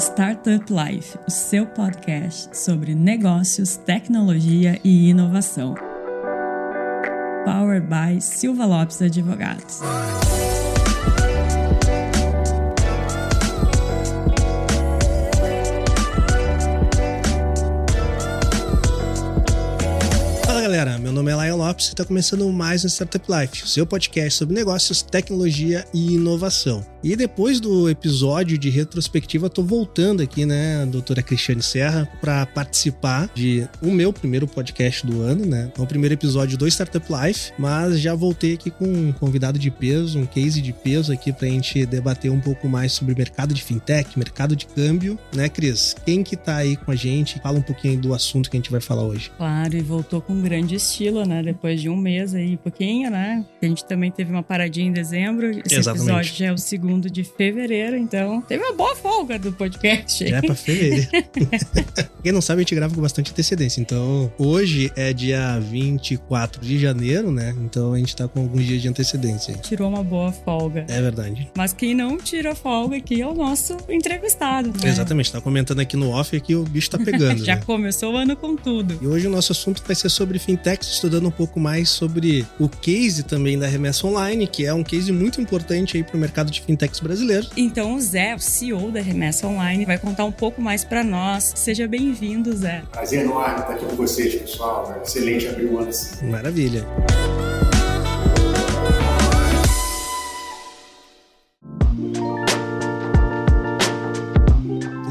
Startup Life, o seu podcast sobre negócios, tecnologia e inovação. Powered by Silva Lopes Advogados. galera, meu nome é Laia Lopes e está começando mais um Startup Life, seu podcast sobre negócios, tecnologia e inovação. E depois do episódio de retrospectiva, tô voltando aqui, né, doutora Cristiane Serra, para participar de o meu primeiro podcast do ano, né? É o primeiro episódio do Startup Life, mas já voltei aqui com um convidado de peso, um case de peso aqui pra gente debater um pouco mais sobre mercado de fintech, mercado de câmbio, né, Cris? Quem que tá aí com a gente? Fala um pouquinho do assunto que a gente vai falar hoje. Claro, e voltou com grande estilo, né? Depois de um mês aí, pouquinho, né? A gente também teve uma paradinha em dezembro. Esse Exatamente. episódio já é o segundo segundo de fevereiro, então teve uma boa folga do podcast. É pra fevereiro. Quem não sabe, a gente grava com bastante antecedência. Então, hoje é dia 24 de janeiro, né? Então a gente tá com alguns dias de antecedência. Tirou uma boa folga. É verdade. Mas quem não tira folga aqui é o nosso entrevistado. Né? Exatamente, tá comentando aqui no off que o bicho tá pegando. Já né? começou o ano com tudo. E hoje o nosso assunto vai ser sobre fintechs, estudando um pouco mais sobre o case também da remessa online, que é um case muito importante aí pro mercado de fintechs fintechs brasileiros. Então o Zé, o CEO da Remessa Online, vai contar um pouco mais para nós. Seja bem-vindo, Zé. Prazer enorme estar aqui com vocês, pessoal. É excelente abrir o ano assim. Maravilha.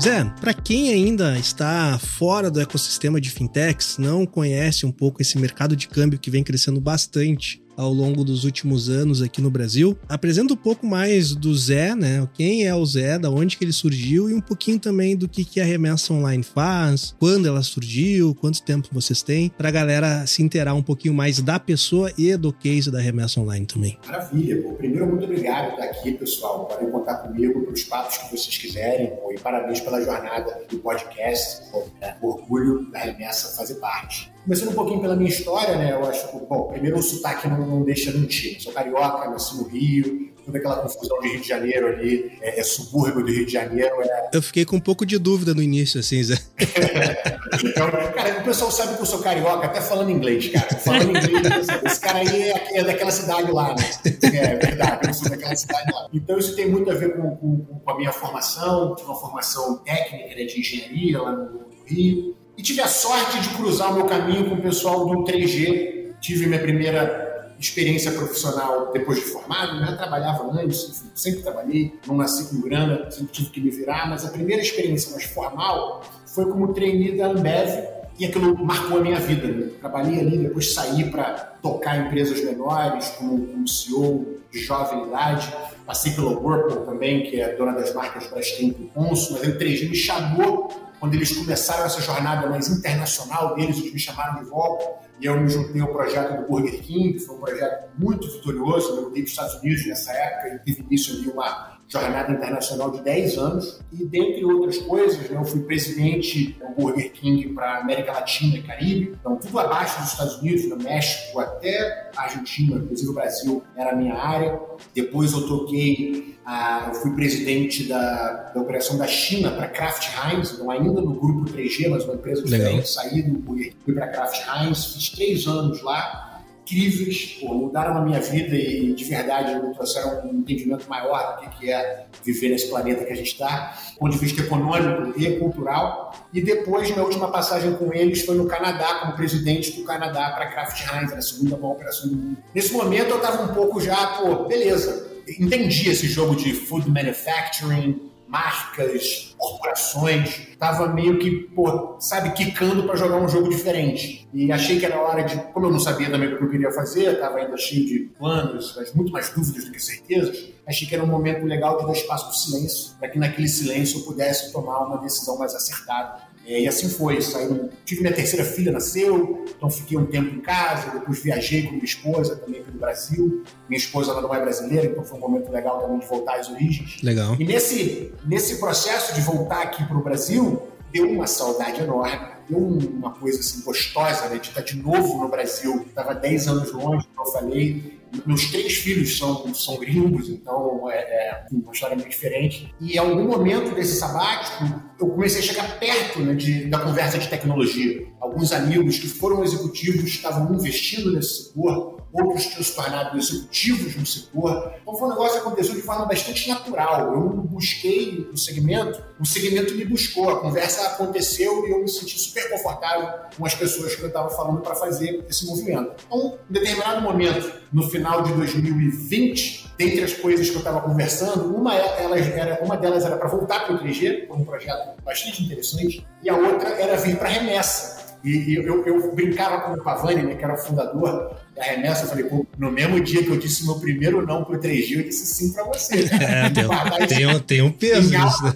Zé, para quem ainda está fora do ecossistema de fintechs, não conhece um pouco esse mercado de câmbio que vem crescendo bastante ao longo dos últimos anos aqui no Brasil. Apresenta um pouco mais do Zé, né? Quem é o Zé, da onde que ele surgiu e um pouquinho também do que, que a remessa online faz, quando ela surgiu, quanto tempo vocês têm, para a galera se inteirar um pouquinho mais da pessoa e do case da remessa online também. Maravilha. Pô. Primeiro, muito obrigado por estar aqui, pessoal. Podem contar comigo para os papos que vocês quiserem. Pô. E parabéns pela jornada do podcast. Pô, é orgulho da remessa fazer parte. Começando um pouquinho pela minha história, né? Eu acho que, bom, primeiro o sotaque não, não deixa mentir. Eu sou carioca, nasci no Rio, toda aquela confusão de Rio de Janeiro ali, é, é subúrbio do Rio de Janeiro. É... Eu fiquei com um pouco de dúvida no início, assim, Zé. então, cara, o pessoal sabe que eu sou carioca, até falando inglês, cara. Falando inglês, esse cara aí é, é, daquela cidade lá, né? É verdade, eu sou daquela cidade lá. Então isso tem muito a ver com, com, com a minha formação, tive uma formação técnica né, de engenharia lá no Rio. E tive a sorte de cruzar o meu caminho com o pessoal do 3G. Tive minha primeira experiência profissional depois de formado, né? Trabalhava antes, sempre trabalhei, não nasci com grana, sempre tive que me virar, mas a primeira experiência mais formal foi como trainee da Ambev e aquilo marcou a minha vida. Né? Trabalhei ali, depois saí para tocar empresas menores, como, como CEO de jovem idade. Passei pela Whirlpool também, que é dona das marcas Brastemp e Consul, mas o 3G me chamou quando eles começaram essa jornada mais internacional deles, eles me chamaram de volta e eu me juntei ao projeto do Burger King, que foi um projeto muito vitorioso. Eu mudei para os Estados Unidos nessa época e teve início ali uma jornada internacional de 10 anos. E, dentre outras coisas, né, eu fui presidente do Burger King para América Latina e Caribe. Então, tudo abaixo dos Estados Unidos, no México até a Argentina, inclusive o Brasil, era a minha área. Depois eu toquei, ah, eu fui presidente da, da operação da China para Kraft Heinz, então ainda no grupo 3G, mas uma empresa diferente. Saí do Burger King, fui para Kraft Heinz, fiz três anos lá incríveis, pô, mudaram a minha vida e de verdade me trouxeram um entendimento maior do que é viver nesse planeta que a gente está, do ponto de vista econômico e cultural. E depois, minha última passagem com eles foi no Canadá, como presidente do Canadá para Kraft Heinz, a segunda maior operação do mundo. Nesse momento eu estava um pouco já, pô, beleza, entendi esse jogo de food manufacturing, marcas, corporações. Tava meio que, pô, sabe, quicando para jogar um jogo diferente. E achei que era hora de, como eu não sabia também o que eu queria fazer, tava ainda cheio de planos, mas muito mais dúvidas do que certezas, achei que era um momento legal de dar espaço para o silêncio, para que naquele silêncio eu pudesse tomar uma decisão mais acertada é, e assim foi. Saí, tive minha terceira filha, nasceu, então fiquei um tempo em casa, depois viajei com minha esposa também pelo Brasil. Minha esposa ela não é brasileira, então foi um momento legal também de voltar às origens. Legal. E nesse, nesse processo de voltar aqui para o Brasil, deu uma saudade enorme, uma coisa assim gostosa, né, de estar de novo no Brasil. Estava 10 anos longe, como eu falei, Meus três filhos são, são gringos, então é, é uma história meio diferente. E em algum momento desse sabático, eu comecei a chegar perto né, de, da conversa de tecnologia. Alguns amigos que foram executivos estavam investindo nesse setor, outros tinham se tornado executivos no setor. Então foi um negócio que aconteceu de forma bastante natural. Eu busquei o segmento, o segmento me buscou, a conversa aconteceu e eu me senti super confortável com as pessoas que eu estava falando para fazer esse movimento. Então, em determinado momento, no final de 2020, dentre as coisas que eu estava conversando, uma, elas era, uma delas era para voltar para o 3G, um projeto bastante interessante, e a outra era vir para remessa. E, eu, eu, brincava com o Pavani, né, que era o fundador da remessa, eu falei, pô, no mesmo dia que eu disse meu primeiro não pro 3G, eu disse sim para você. É, tem, tem, um, tem um peso nisso, né?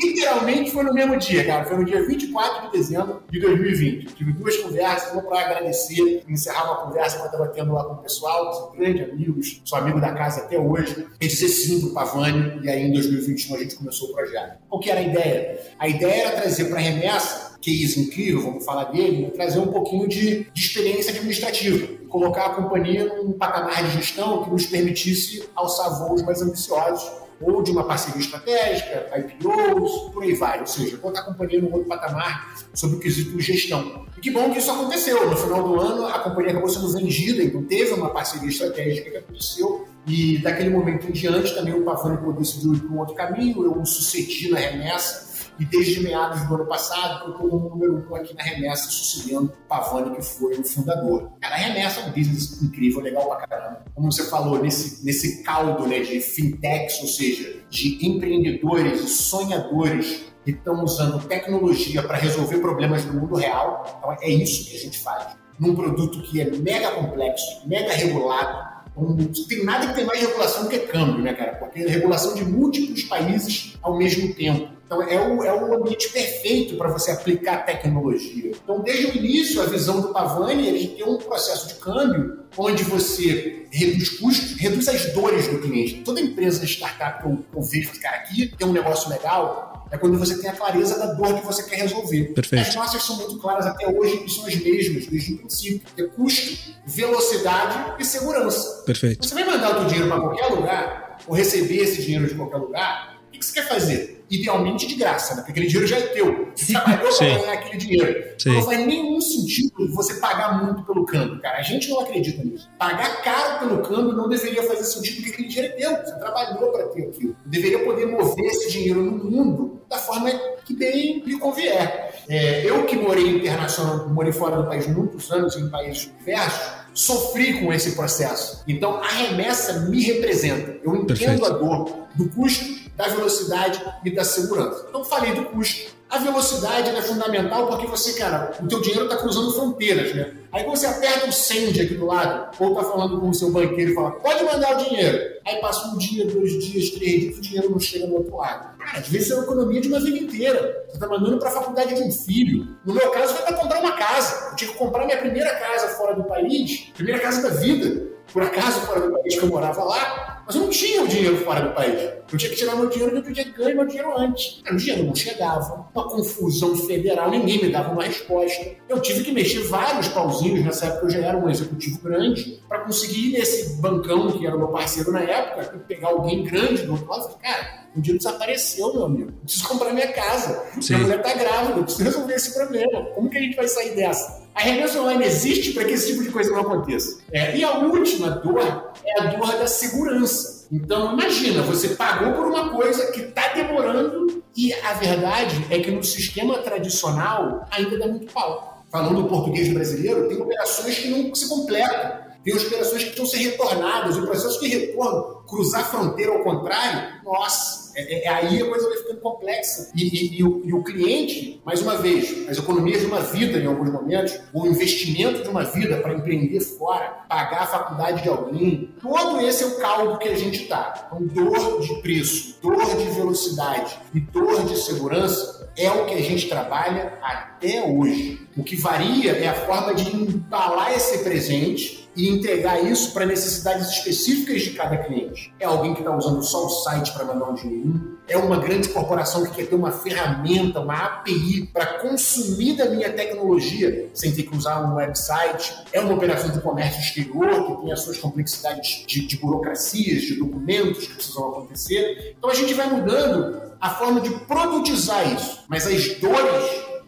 literalmente foi no mesmo dia, cara. Foi no dia 24 de dezembro de 2020. tive duas conversas, uma para agradecer, encerrar uma conversa que eu estava tendo lá com o pessoal, são grandes amigos, sou amigo da casa até hoje, e dizer sim pro Pavani, e aí em 2021 a gente começou o projeto. Qual que era a ideia? A ideia era trazer para a remessa case incrível, vamos falar dele, trazer um pouquinho de, de experiência administrativa, colocar a companhia num patamar de gestão que nos permitisse alçar voos mais ambiciosos ou de uma parceria estratégica, IPOs, por aí vai. Ou seja, colocar a companhia num outro patamar sobre o quesito gestão. E que bom que isso aconteceu. No final do ano, a companhia acabou sendo vendida, então teve uma parceria estratégica que aconteceu. E daquele momento em diante, também o Pavani decidiu ir para um outro caminho. Eu o sucedi na remessa e desde meados do ano passado, eu estou como número um aqui na Remessa, sucedendo Pavani, que foi o fundador. Cara, a Remessa é um business incrível, legal pra caramba. Como você falou, nesse, nesse caldo né, de fintechs, ou seja, de empreendedores e sonhadores que estão usando tecnologia para resolver problemas do mundo real. Então, é isso que a gente faz. Num produto que é mega complexo, mega regulado, não tem nada que tem mais regulação que câmbio, né, cara? Porque é regulação de múltiplos países ao mesmo tempo. Então, é o, é o ambiente perfeito para você aplicar tecnologia. Então, desde o início, a visão do Pavani é ter um processo de câmbio onde você reduz custos, reduz as dores do cliente. Toda empresa de startup que eu, eu vejo ficar aqui tem um negócio legal, é quando você tem a clareza da dor que você quer resolver. Perfeito. As nossas são muito claras até hoje e são as mesmas desde o princípio. É custo, velocidade e segurança. Perfeito. Você vai mandar o seu dinheiro para qualquer lugar, ou receber esse dinheiro de qualquer lugar, o que você quer fazer? Idealmente de graça, né? Porque aquele dinheiro já é teu. Você trabalhou para ganhar aquele dinheiro. Sim. Não faz nenhum sentido você pagar muito pelo câmbio, cara. A gente não acredita nisso. Pagar caro pelo câmbio não deveria fazer sentido porque aquele dinheiro é teu. Você trabalhou para ter aquilo. Deveria poder mover esse dinheiro no mundo da forma que bem lhe convier. É, eu que morei internacional, morei fora do país muitos anos, em países diversos, sofri com esse processo. Então a remessa me representa. Eu entendo Perfeito. a dor do custo da velocidade e da segurança. Então, falei do custo. A velocidade é fundamental porque você, cara, o teu dinheiro está cruzando fronteiras, né? Aí você aperta o send aqui do lado, ou está falando com o seu banqueiro e fala, pode mandar o dinheiro. Aí passa um dia, dois dias, três dias, o dinheiro não chega no outro lado. Cara, às vezes é uma economia de uma vida inteira. Você está mandando para a faculdade de um filho. No meu caso, vai para comprar uma casa. Eu tive que comprar minha primeira casa fora do país, primeira casa da vida por acaso fora do país que eu morava lá, mas eu não tinha o dinheiro fora do país. Eu tinha que tirar meu dinheiro do eu tinha que ganhar meu dinheiro antes. O dinheiro não chegava, uma confusão federal, ninguém me dava uma resposta. Eu tive que mexer vários pauzinhos nessa época, eu já era um executivo grande, para conseguir ir nesse bancão, que era o meu parceiro na época, pegar alguém grande do outro lado cara, o dinheiro desapareceu, meu amigo. Eu preciso comprar minha casa. Sim. Minha mulher tá grávida, eu preciso resolver esse problema. Como que a gente vai sair dessa? A remessa online existe para que esse tipo de coisa não aconteça. É, e a última dor é a dor da segurança. Então, imagina, você pagou por uma coisa que está demorando e a verdade é que no sistema tradicional ainda dá muito pau. Falando o português brasileiro, tem operações que não se completam. Tem operações que precisam ser retornadas. O processo de retorno, cruzar a fronteira ao contrário, nossa, é, é, aí a coisa vai ficando complexa. E, e, e, o, e, o, cliente, mais uma vez, as economias de uma vida em alguns momentos, o investimento de uma vida para empreender fora, pagar a faculdade de alguém, todo esse é o caldo que a gente está. Então, dor de preço, dor de velocidade e dor de segurança é o que a gente trabalha até hoje. O que varia é a forma de embalar esse presente e entregar isso para necessidades específicas de cada cliente. É alguém que está usando só o site para mandar um dinheirinho? É uma grande corporação que quer ter uma ferramenta, uma API para consumir da minha tecnologia sem ter que usar um website? É uma operação de comércio exterior que tem as suas complexidades de, de burocracias, de documentos que precisam acontecer? Então a gente vai mudando a forma de produtizar isso, mas as dores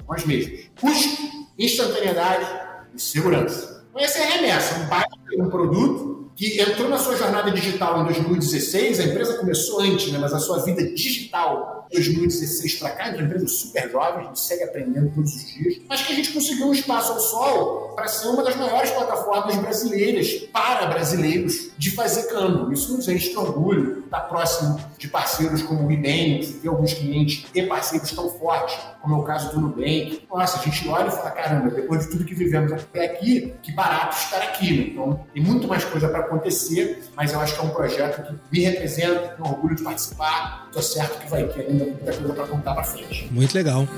são as mesmas. Custo, instantaneidade e segurança. Essa é remessa, um baita um produto que entrou na sua jornada digital em 2016, a empresa começou antes, né, mas a sua vida digital 2016 para cá, é uma empresa super jovem, a gente segue aprendendo todos os dias, mas que a gente conseguiu um espaço ao sol para ser uma das maiores plataformas brasileiras para brasileiros de fazer câmbio. Isso nos enche de orgulho, estar tá próximo de parceiros como o Ibank, ter alguns clientes e parceiros tão fortes, como é o caso do Nubank. Nossa, a gente olha e fala, caramba, depois de tudo que vivemos até aqui, que barato estar aqui. Né? Então, tem muito mais coisa para acontecer, mas eu acho que é um projeto que me representa, tenho orgulho de participar, estou certo que vai ter ainda muita coisa para contar para frente. Muito legal.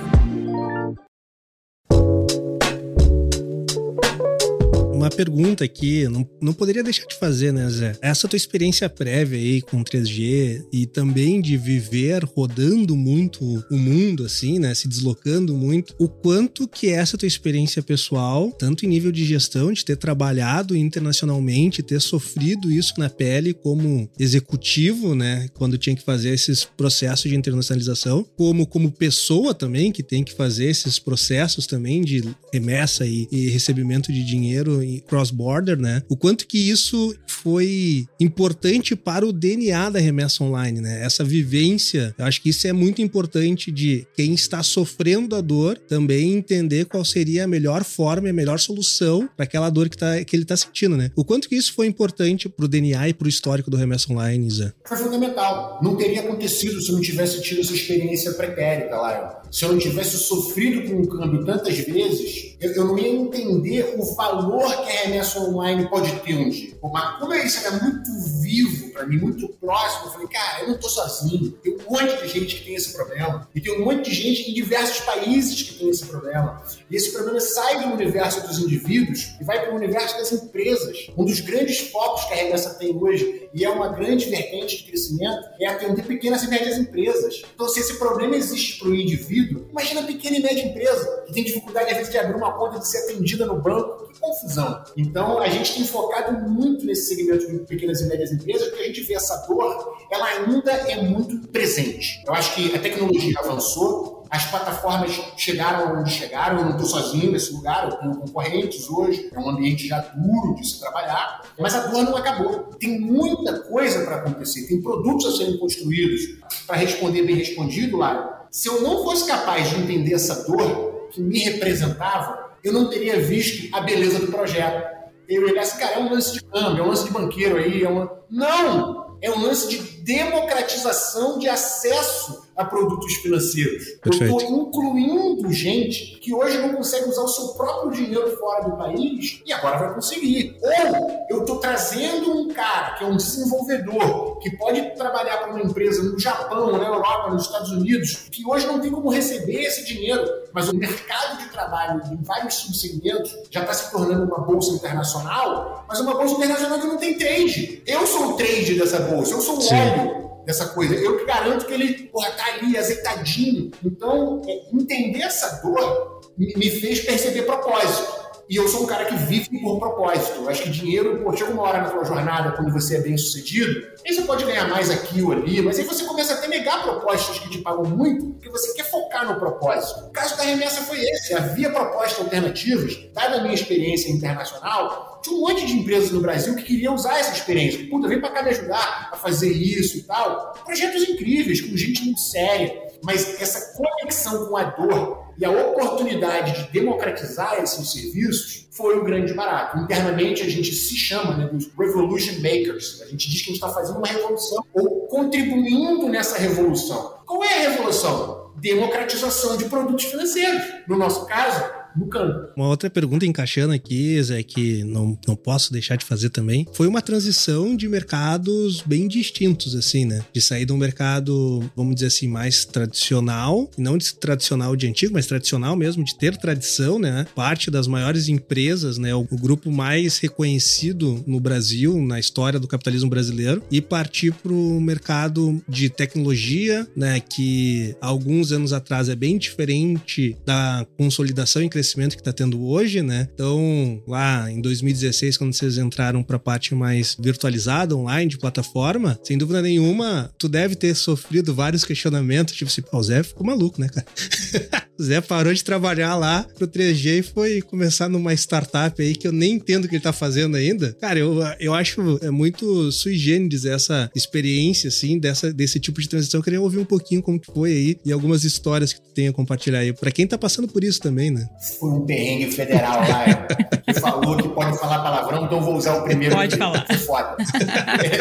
Pergunta aqui, não, não poderia deixar de fazer, né, Zé? Essa tua experiência prévia aí com 3G e também de viver rodando muito o mundo, assim, né, se deslocando muito, o quanto que essa tua experiência pessoal, tanto em nível de gestão, de ter trabalhado internacionalmente, ter sofrido isso na pele como executivo, né, quando tinha que fazer esses processos de internacionalização, como como pessoa também, que tem que fazer esses processos também de remessa e, e recebimento de dinheiro cross-border, né? O quanto que isso foi importante para o DNA da remessa online, né? Essa vivência, eu acho que isso é muito importante de quem está sofrendo a dor também entender qual seria a melhor forma e a melhor solução para aquela dor que, tá, que ele está sentindo, né? O quanto que isso foi importante para o DNA e para o histórico do remessa online, Zé? Foi fundamental. Não teria acontecido se eu não tivesse tido essa experiência pretérita lá. Se eu não tivesse sofrido com o câmbio tantas vezes, eu, eu não ia entender o valor que a remessa online pode ter um dia. Mas como isso era muito vivo para mim, muito próximo, eu falei, cara, eu não estou sozinho. Tem um monte de gente que tem esse problema. E tem um monte de gente em diversos países que tem esse problema. E esse problema sai do universo dos indivíduos e vai para o universo das empresas. Um dos grandes focos que a remessa tem hoje, e é uma grande vertente de crescimento, é atender pequenas e médias empresas. Então, se esse problema existe para o indivíduo, imagina a pequena e média empresa, que tem dificuldade, às vezes, de abrir uma conta, de ser atendida no banco. Que confusão. Então, a gente tem focado muito nesse segmento de pequenas e médias empresas, porque a gente vê essa dor, ela ainda é muito presente. Eu acho que a tecnologia avançou, as plataformas chegaram onde chegaram, eu não estou sozinho nesse lugar, eu tenho concorrentes hoje, é um ambiente já duro de se trabalhar, mas a dor não acabou. Tem muita coisa para acontecer, tem produtos a serem construídos. Para responder bem respondido, Lara, se eu não fosse capaz de entender essa dor que me representava, eu não teria visto a beleza do projeto eu olhasse, cara, é um lance de câmbio, é um lance de banqueiro aí, é uma... Não! É um lance de democratização de acesso a produtos financeiros. Perfeito. Eu estou incluindo gente que hoje não consegue usar o seu próprio dinheiro fora do país e agora vai conseguir. Ou eu estou trazendo um cara que é um desenvolvedor que pode trabalhar para uma empresa no Japão, na Europa, nos Estados Unidos, que hoje não tem como receber esse dinheiro, mas o mercado de trabalho em vários subsegmentos já está se tornando uma bolsa internacional, mas uma bolsa internacional que não tem trade. Eu sou o trade dessa bolsa, eu sou o óleo dessa coisa. Eu que garanto que ele porra, tá ali azeitadinho. Então, é, entender essa dor me fez perceber propósito. E eu sou um cara que vive por propósito. Eu acho que dinheiro, pô, chega uma hora na tua jornada, quando você é bem sucedido, aí você pode ganhar mais aqui ou ali, mas aí você começa a até negar propostas que te pagam muito, porque você quer focar no propósito. O caso da remessa foi esse. Havia propostas alternativas, dada a minha experiência internacional, tinha um monte de empresas no Brasil que queriam usar essa experiência. Puta, vem pra cá me ajudar a fazer isso e tal. Projetos incríveis, com gente muito séria. Mas essa conexão com a dor e a oportunidade de democratizar esses serviços foi o grande barato. Internamente a gente se chama né, dos Revolution Makers. A gente diz que a gente está fazendo uma revolução ou contribuindo nessa revolução. Qual é a revolução? Democratização de produtos financeiros. No nosso caso, no campo. Uma outra pergunta encaixando aqui, Zé, que não, não posso deixar de fazer também, foi uma transição de mercados bem distintos, assim, né? De sair de um mercado, vamos dizer assim, mais tradicional, não de tradicional de antigo, mas tradicional mesmo, de ter tradição, né? Parte das maiores empresas, né? O, o grupo mais reconhecido no Brasil, na história do capitalismo brasileiro, e partir para o mercado de tecnologia, né? Que alguns anos atrás é bem diferente da consolidação e crescimento que está tendo hoje, né? Então, lá em 2016, quando vocês entraram para a parte mais virtualizada, online, de plataforma, sem dúvida nenhuma, tu deve ter sofrido vários questionamentos, tipo assim, o Zé ficou maluco, né, cara? o Zé parou de trabalhar lá pro 3G e foi começar numa startup aí que eu nem entendo o que ele tá fazendo ainda. Cara, eu, eu acho é muito sui generis essa experiência, assim, dessa, desse tipo de transição. Eu queria ouvir um pouquinho como que foi aí e algumas histórias que tu tem a compartilhar aí. Pra quem tá passando por isso também, né? Foi um perrengue federal lá, que falou que pode falar palavrão, então eu vou usar o primeiro. Pode falar. Foda.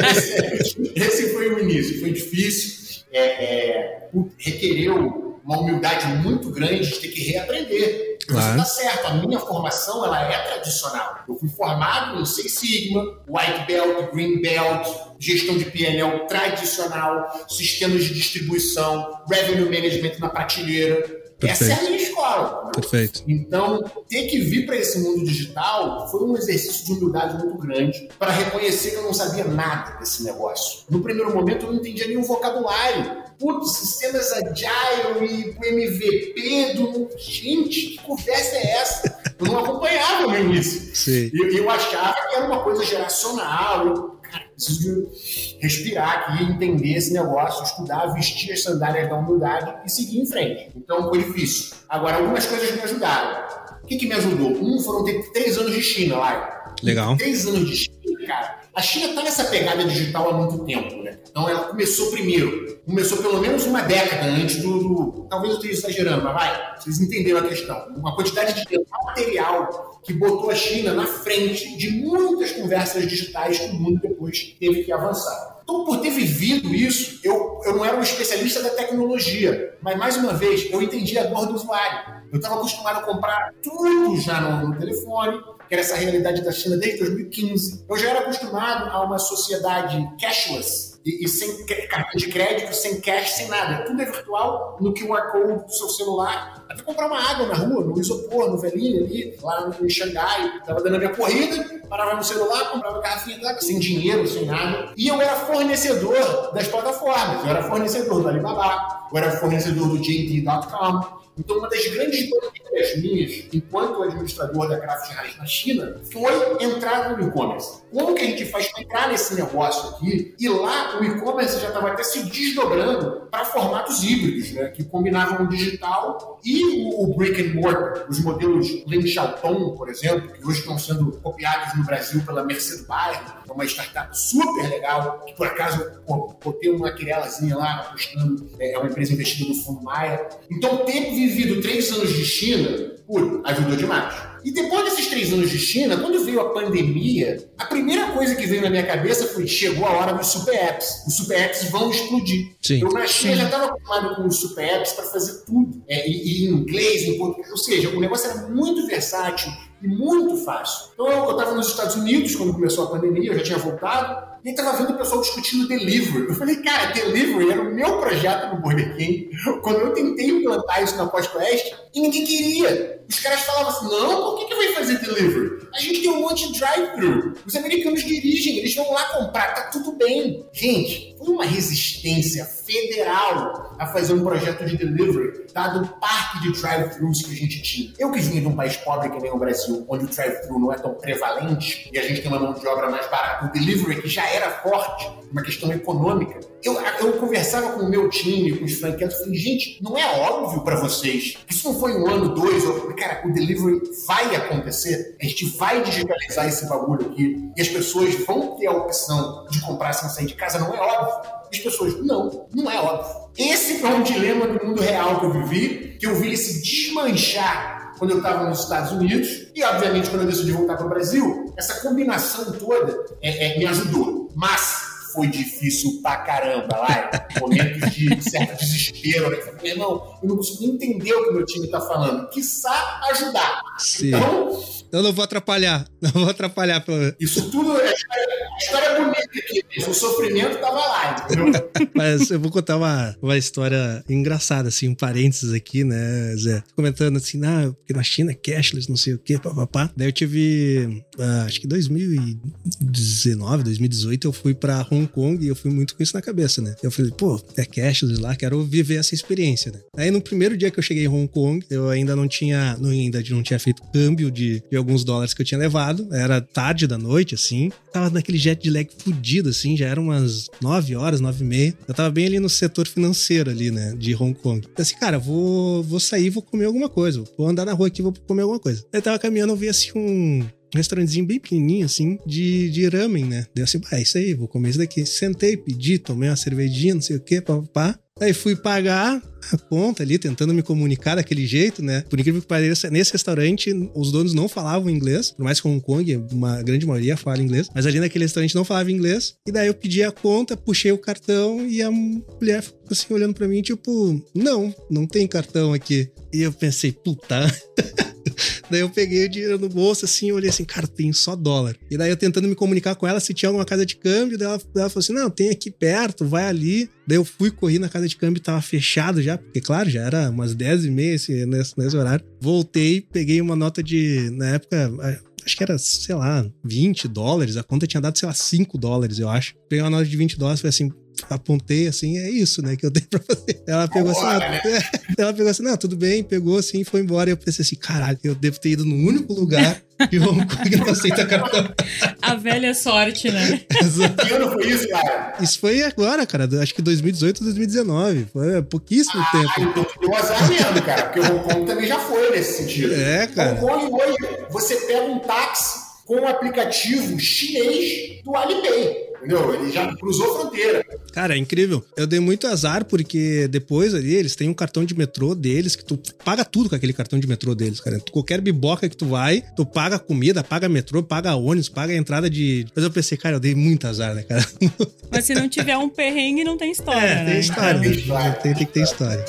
Esse, esse, foi o início, foi difícil, é, é, requereu uma humildade muito grande de ter que reaprender. Claro. Você está certo, a minha formação ela é tradicional. Eu fui formado em Six Sigma, White Belt, Green Belt, gestão de PNL tradicional, sistemas de distribuição, revenue management na prateleira. Perfeito. Essa é a minha escola. Né? Perfeito. Então, ter que vir para esse mundo digital foi um exercício de humildade muito grande para reconhecer que eu não sabia nada desse negócio. No primeiro momento, eu não entendia nenhum vocabulário. Putz, sistemas agile e MVP do. Gente, que conversa é essa? Eu não acompanhava no início. Sim. Eu, eu achava que era uma coisa geracional. Eu, cara, preciso respirar aqui, entender esse negócio, estudar, vestir as sandálias da humildade e seguir em frente. Então foi difícil. Agora, algumas coisas me ajudaram. O que, que me ajudou? Um, foram ter três anos de China lá. Legal. Três anos de China, cara. A China está nessa pegada digital há muito tempo? Então ela começou primeiro. Começou pelo menos uma década antes do. do talvez eu esteja exagerando, mas vai. Vocês entenderam a questão. Uma quantidade de material que botou a China na frente de muitas conversas digitais que o mundo depois teve que avançar. Então, por ter vivido isso, eu, eu não era um especialista da tecnologia, mas mais uma vez, eu entendi a dor do usuário. Eu estava acostumado a comprar tudo já no, no telefone, que era essa realidade da China desde 2015. Eu já era acostumado a uma sociedade cashless, e, e, sem cartão de crédito, sem cash, sem nada. Tudo é virtual no QR Code do seu celular. Até comprar uma água na rua, no isopor, no velhinho ali, lá em Xangai. Tava dando a minha corrida, parava no celular, comprava garrafinha d'água, sem dinheiro, sem nada. E eu era fornecedor das plataformas. Eu era fornecedor do Alibaba, eu era fornecedor do JD.com. Então, uma das grandes bandeiras minhas, enquanto administrador da Craft House na China, foi entrar no e-commerce. Como que a gente faz para entrar nesse negócio aqui? E lá o e-commerce já estava até se desdobrando para formatos híbridos, né? que combinavam o digital e o, brick and mortar. Os modelos Lin Xiaotong, por exemplo, que hoje estão sendo copiados no Brasil pela Mercedes Bairro, é uma startup super legal, que por acaso botei uma querelazinha lá apostando, é, é uma empresa investida no Fundo Maia. Então, ter vivido três anos de China, pô, ajudou demais. E depois desses três anos de China, quando veio a pandemia, a primeira coisa que veio na minha cabeça foi: chegou a hora dos super apps. Os super apps vão explodir. Sim. Eu na China já estava acostumado com os super apps para fazer tudo. É, e, e, em inglês, em português. Ou seja, o negócio era muito versátil e muito fácil. Então eu estava nos Estados Unidos quando começou a pandemia, eu já tinha voltado, e estava vendo o pessoal discutindo delivery. Eu falei, cara, delivery era o meu projeto no Burger King. Quando eu tentei implantar isso na Oeste, e ninguém queria. Os caras falavam assim: não, por que, que vai fazer delivery? A gente tem um monte de drive-thru. Os americanos dirigem, eles vão lá comprar, tá tudo bem. Gente, foi uma resistência federal a fazer um projeto de delivery, dado o parque de drive-thrus que a gente tinha. Eu que vim de um país pobre que nem o Brasil, onde o drive-thru não é tão prevalente e a gente tem uma mão de obra mais barata, o delivery que já era forte, uma questão econômica. Eu, eu conversava com o meu time, com os franqueados, falei, gente, não é óbvio para vocês isso não foi um ano, dois, falei, cara, o delivery vai acontecer, a gente vai digitalizar esse bagulho aqui e as pessoas vão ter a opção de comprar sem sair de casa, não é óbvio. As pessoas, não, não é óbvio. Esse foi um dilema do mundo real que eu vivi, que eu vi ele se desmanchar quando eu estava nos Estados Unidos e, obviamente, quando eu decidi voltar para o Brasil, essa combinação toda é, é, me ajudou. Mas foi difícil pra caramba lá. Momentos de certo desespero. Né? Irmão, eu não consigo entender o que meu time tá falando. Quiçá ajudar. Sim. Então, eu não vou atrapalhar. Não vou atrapalhar. Isso tudo é história bonita aqui. O sofrimento tava lá, entendeu? Mas eu vou contar uma, uma história engraçada, assim, um parênteses aqui, né, Zé? Comentando assim, ah, porque na China é cashless, não sei o quê, papapá. Daí eu tive, uh, acho que 2019, 2018, eu fui pra Hong Kong e eu fui muito com isso na cabeça, né? Eu falei, pô, é cashless lá, quero viver essa experiência, né? Aí no primeiro dia que eu cheguei em Hong Kong, eu ainda não tinha, não, ainda não tinha feito câmbio de, de alguns dólares que eu tinha levado. Era tarde da noite, assim. Tava naquele jet lag fudido, assim, já eram umas 9 horas, 9 e meia. Eu tava bem ali no setor financeiro ali, né, de Hong Kong. Então, assim, cara, vou, vou sair, vou comer alguma coisa. Vou andar na rua aqui, vou comer alguma coisa. Aí tava caminhando, eu vi assim um, um restaurantezinho bem pequenininho, assim, de, de ramen, né? Deu assim, ah, é isso aí, vou comer isso daqui. Sentei, pedi, tomei uma cervejinha, não sei o quê, papá. Aí fui pagar a conta ali, tentando me comunicar daquele jeito, né? Por incrível que pareça, nesse restaurante os donos não falavam inglês, por mais que Hong Kong, uma grande maioria fala inglês, mas ali naquele restaurante não falava inglês. E daí eu pedi a conta, puxei o cartão e a mulher ficou assim olhando para mim, tipo, não, não tem cartão aqui. E eu pensei, puta. Daí eu peguei o dinheiro no bolso assim e olhei assim, cara, tem só dólar. E daí eu tentando me comunicar com ela se tinha alguma casa de câmbio, daí ela, ela falou assim: não, tem aqui perto, vai ali. Daí eu fui, corri na casa de câmbio, tava fechado já, porque claro, já era umas 10 e meia nesse, nesse horário. Voltei, peguei uma nota de, na época, acho que era, sei lá, 20 dólares. A conta tinha dado, sei lá, 5 dólares, eu acho. Peguei uma nota de 20 dólares e falei assim, apontei assim, é isso, né, que eu tenho pra fazer. Ela pegou assim, né? ela pegou assim, não, tudo bem, pegou assim, foi embora. E eu pensei assim, caralho, eu devo ter ido no único lugar que Hong Kong não aceita cartão. A velha sorte, né? Exato. Que ano foi isso, cara? Isso foi agora, cara, acho que 2018 2019. Foi pouquíssimo ah, tempo. Então deu azar mesmo, cara, porque Hong Kong também já foi nesse sentido. É, cara. Hong Kong hoje, você pega um táxi com o um aplicativo chinês do Alipay. Entendeu? Ele já cruzou a fronteira. Cara, é incrível. Eu dei muito azar porque depois ali eles têm um cartão de metrô deles que tu paga tudo com aquele cartão de metrô deles, cara. Qualquer biboca que tu vai, tu paga comida, paga metrô, paga ônibus, paga a entrada de. Mas eu pensei, cara, eu dei muito azar, né, cara? Mas se não tiver um perrengue, não tem história. É, né? tem história. Então... Tem, tem que ter história.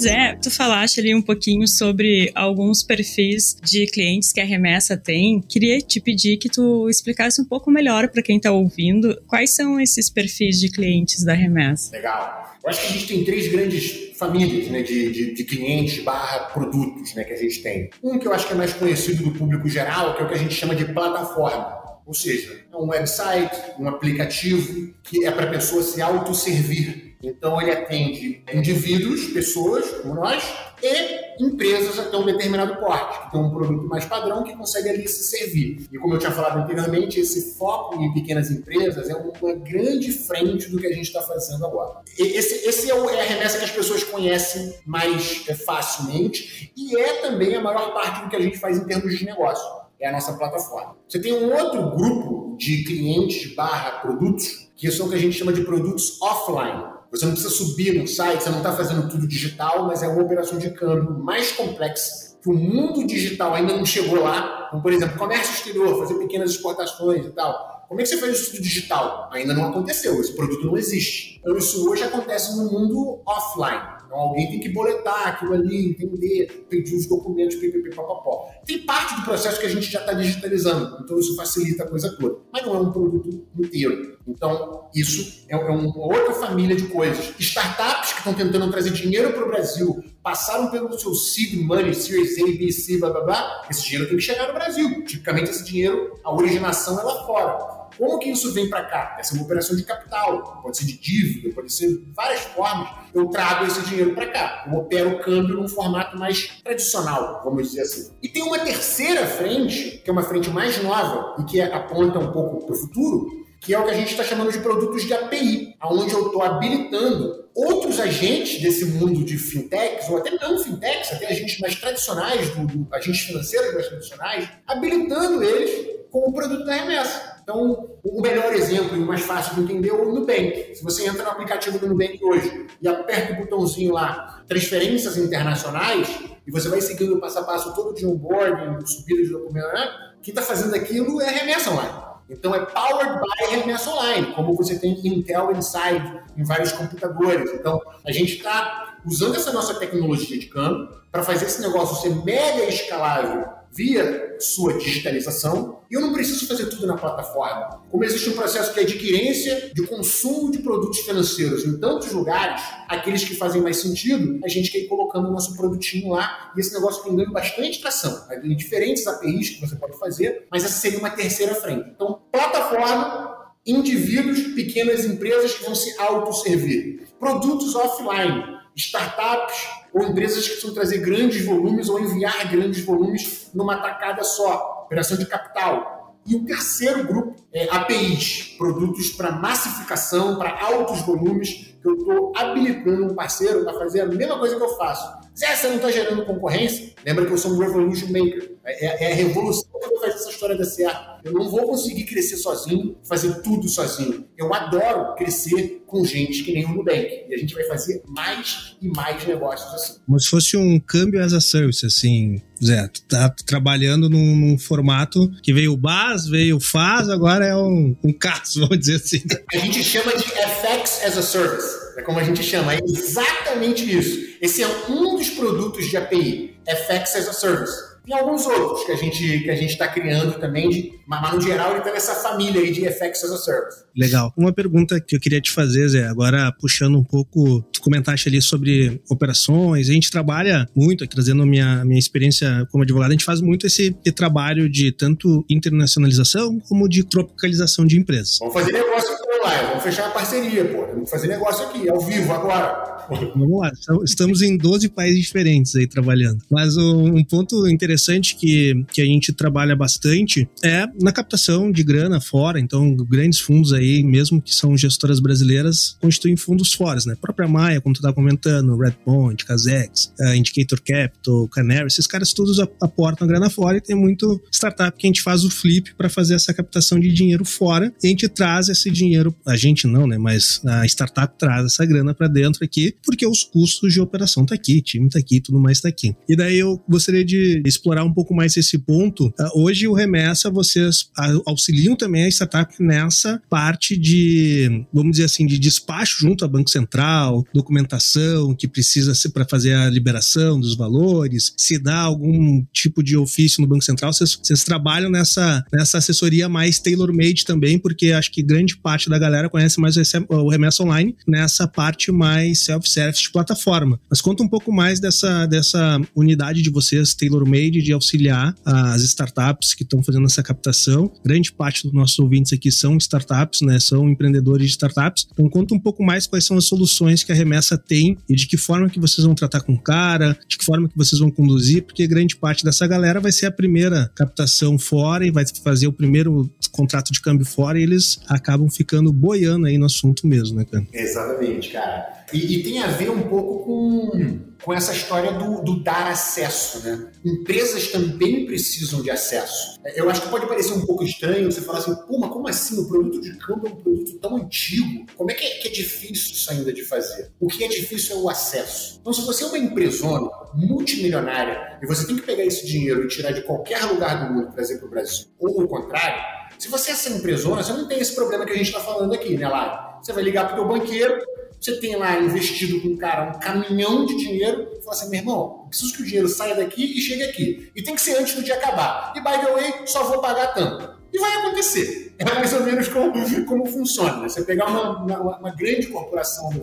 Zé, tu falaste ali um pouquinho sobre alguns perfis de clientes que a remessa tem. Queria te pedir que tu explicasse um pouco melhor para quem está ouvindo quais são esses perfis de clientes da remessa. Legal. Eu acho que a gente tem três grandes famílias né, de, de, de, clientes barra produtos né, que a gente tem. Um que eu acho que é mais conhecido do público geral, que é o que a gente chama de plataforma. Ou seja, é um website, um aplicativo que é para a pessoa se autosservir então, ele atende indivíduos, pessoas como nós, e empresas até um determinado porte, que tem um produto mais padrão que consegue ali se servir. E como eu tinha falado anteriormente, esse foco em pequenas empresas é uma grande frente do que a gente está fazendo agora. Esse, esse é, o, é, a remessa que as pessoas conhecem mais é, facilmente e é também a maior parte do que a gente faz em termos de negócio. É a nossa plataforma. Você tem um outro grupo de clientes barra produtos que são o que a gente chama de produtos offline você não precisa subir no site, você não está fazendo tudo digital, mas é uma operação de câmbio mais complexa, que o mundo digital ainda não chegou lá. Como, por exemplo, comércio exterior, fazer pequenas exportações e tal. Como é que você faz isso tudo digital? Ainda não aconteceu, esse produto não existe. Então, isso hoje acontece no mundo offline. Então alguém tem que boletar aquilo ali, entender, pedir os documentos, pipipipopopó. Tem parte do processo que a gente já está digitalizando, então isso facilita a coisa toda. Mas não é um produto inteiro. Então, isso é, é uma outra família de coisas. Startups que estão tentando trazer dinheiro para o Brasil, passaram pelo seu seed money, Series A, B, C, blá blá blá, esse dinheiro tem que chegar no Brasil. Tipicamente esse dinheiro, a originação é lá fora. Como que isso vem para cá? Essa é uma operação de capital, pode ser de dívida, pode ser várias formas. Eu trago esse dinheiro para cá. Eu opero o câmbio num formato mais tradicional, vamos dizer assim. E tem uma terceira frente, que é uma frente mais nova e que aponta um pouco para o futuro, que é o que a gente está chamando de produtos de API, onde eu estou habilitando outros agentes desse mundo de fintechs, ou até não fintechs, até agentes mais tradicionais, do, do agentes financeiros mais tradicionais, habilitando eles com o produto da remessa. Então, o melhor exemplo e o mais fácil de entender é o Nubank. Se você entra no aplicativo do Nubank hoje e aperta o botãozinho lá, transferências internacionais, e você vai seguindo o passo a passo todo de onboarding, subida de documento, né? quem está fazendo aquilo é remessa online. Então é powered by remessa online, como você tem Intel Inside em vários computadores. Então a gente está usando essa nossa tecnologia de câmbio para fazer esse negócio ser mega escalável via sua digitalização e eu não preciso fazer tudo na plataforma. Como existe um processo de adquirência, de consumo de produtos financeiros em tantos lugares, aqueles que fazem mais sentido, a gente quer ir colocando o nosso produtinho lá e esse negócio tem ganho bastante tração. Tem diferentes APIs que você pode fazer, mas essa seria uma terceira frente. Então, plataforma, indivíduos, pequenas empresas que vão se autosservir. Produtos offline, startups, ou empresas que precisam trazer grandes volumes ou enviar grandes volumes numa tacada só, operação de capital. E o terceiro grupo é APIs, produtos para massificação, para altos volumes, que eu estou habilitando um parceiro para fazer a mesma coisa que eu faço. Zé, você não está gerando concorrência? Lembra que eu sou um revolution maker. É, é, a revolução que vai fazer essa história dar certo. Eu não vou conseguir crescer sozinho, fazer tudo sozinho. Eu adoro crescer com gente que nem o Nubank. E a gente vai fazer mais e mais negócios assim. Como se fosse um câmbio as a service, assim, Zé. Tu tá trabalhando num, num formato que veio o BAS, veio o FAS, agora é um, um caso, vamos dizer assim. A gente chama de FX as a Service. É como a gente chama. É exatamente isso. Esse é um dos produtos de API, FX as a Service. E alguns outros que a gente que a gente está criando também, de, mas no geral ele tem essa família aí de FX as a Service. Legal. Uma pergunta que eu queria te fazer, Zé, agora puxando um pouco, tu comentaste ali sobre operações, a gente trabalha muito, aqui, trazendo a minha, minha experiência como advogado, a gente faz muito esse, trabalho de tanto internacionalização como de tropicalização de empresas. Vamos fazer negócio lá, vamos fechar uma parceria, pô. Vamos fazer negócio aqui, ao vivo, agora. Vamos lá, estamos em 12 países diferentes aí trabalhando. Mas um ponto interessante que, que a gente trabalha bastante é na captação de grana fora. Então, grandes fundos aí, mesmo que são gestoras brasileiras, constituem fundos fora, né? A própria Maia, como tu tá comentando, Redbond, Casex, uh, Indicator Capital, Canary, esses caras todos aportam grana fora e tem muito startup que a gente faz o flip para fazer essa captação de dinheiro fora e a gente traz esse dinheiro, a gente não, né? Mas a startup traz essa grana para dentro aqui porque os custos de operação tá aqui, time tá aqui, tudo mais tá aqui. E daí eu gostaria de explorar um pouco mais esse ponto. Uh, hoje o Remessa, vocês auxiliam também a startup nessa parte de, vamos dizer assim, de despacho junto ao Banco Central, documentação que precisa ser para fazer a liberação dos valores, se dá algum tipo de ofício no Banco Central, vocês, vocês trabalham nessa, nessa assessoria mais tailor-made também, porque acho que grande parte da galera conhece mais o Remessa Online nessa parte mais self self-service de plataforma. Mas conta um pouco mais dessa, dessa unidade de vocês, tailor-made, de auxiliar as startups que estão fazendo essa captação. Grande parte dos nossos ouvintes aqui são startups, né? São empreendedores de startups. Então conta um pouco mais quais são as soluções que a Remessa tem e de que forma que vocês vão tratar com o cara, de que forma que vocês vão conduzir, porque grande parte dessa galera vai ser a primeira captação fora e vai fazer o primeiro contrato de câmbio fora e eles acabam ficando boiando aí no assunto mesmo, né, cara? Exatamente, cara. E, e, tem a ver um pouco com, com essa história do, do, dar acesso, né? Empresas também precisam de acesso. Eu acho que pode parecer um pouco estranho você falar assim, pô, mas como assim? O produto de campo é um produto tão antigo. Como é que é, que é difícil isso ainda de fazer? O que é difícil é o acesso. Então, se você é uma empresona multimilionária e você tem que pegar esse dinheiro e tirar de qualquer lugar do mundo e trazer para o Brasil, ou o contrário, se você é essa empresona, você não tem esse problema que a gente está falando aqui, né, Lara? Você vai ligar para o banqueiro, você tem lá investido com um cara um caminhão de dinheiro e fala assim, meu irmão, preciso que o dinheiro saia daqui e chegue aqui. E tem que ser antes do dia acabar. E, by the way, só vou pagar tanto. E vai acontecer. É mais ou menos como, como funciona. Né? Você pegar uma, uma, uma, grande corporação da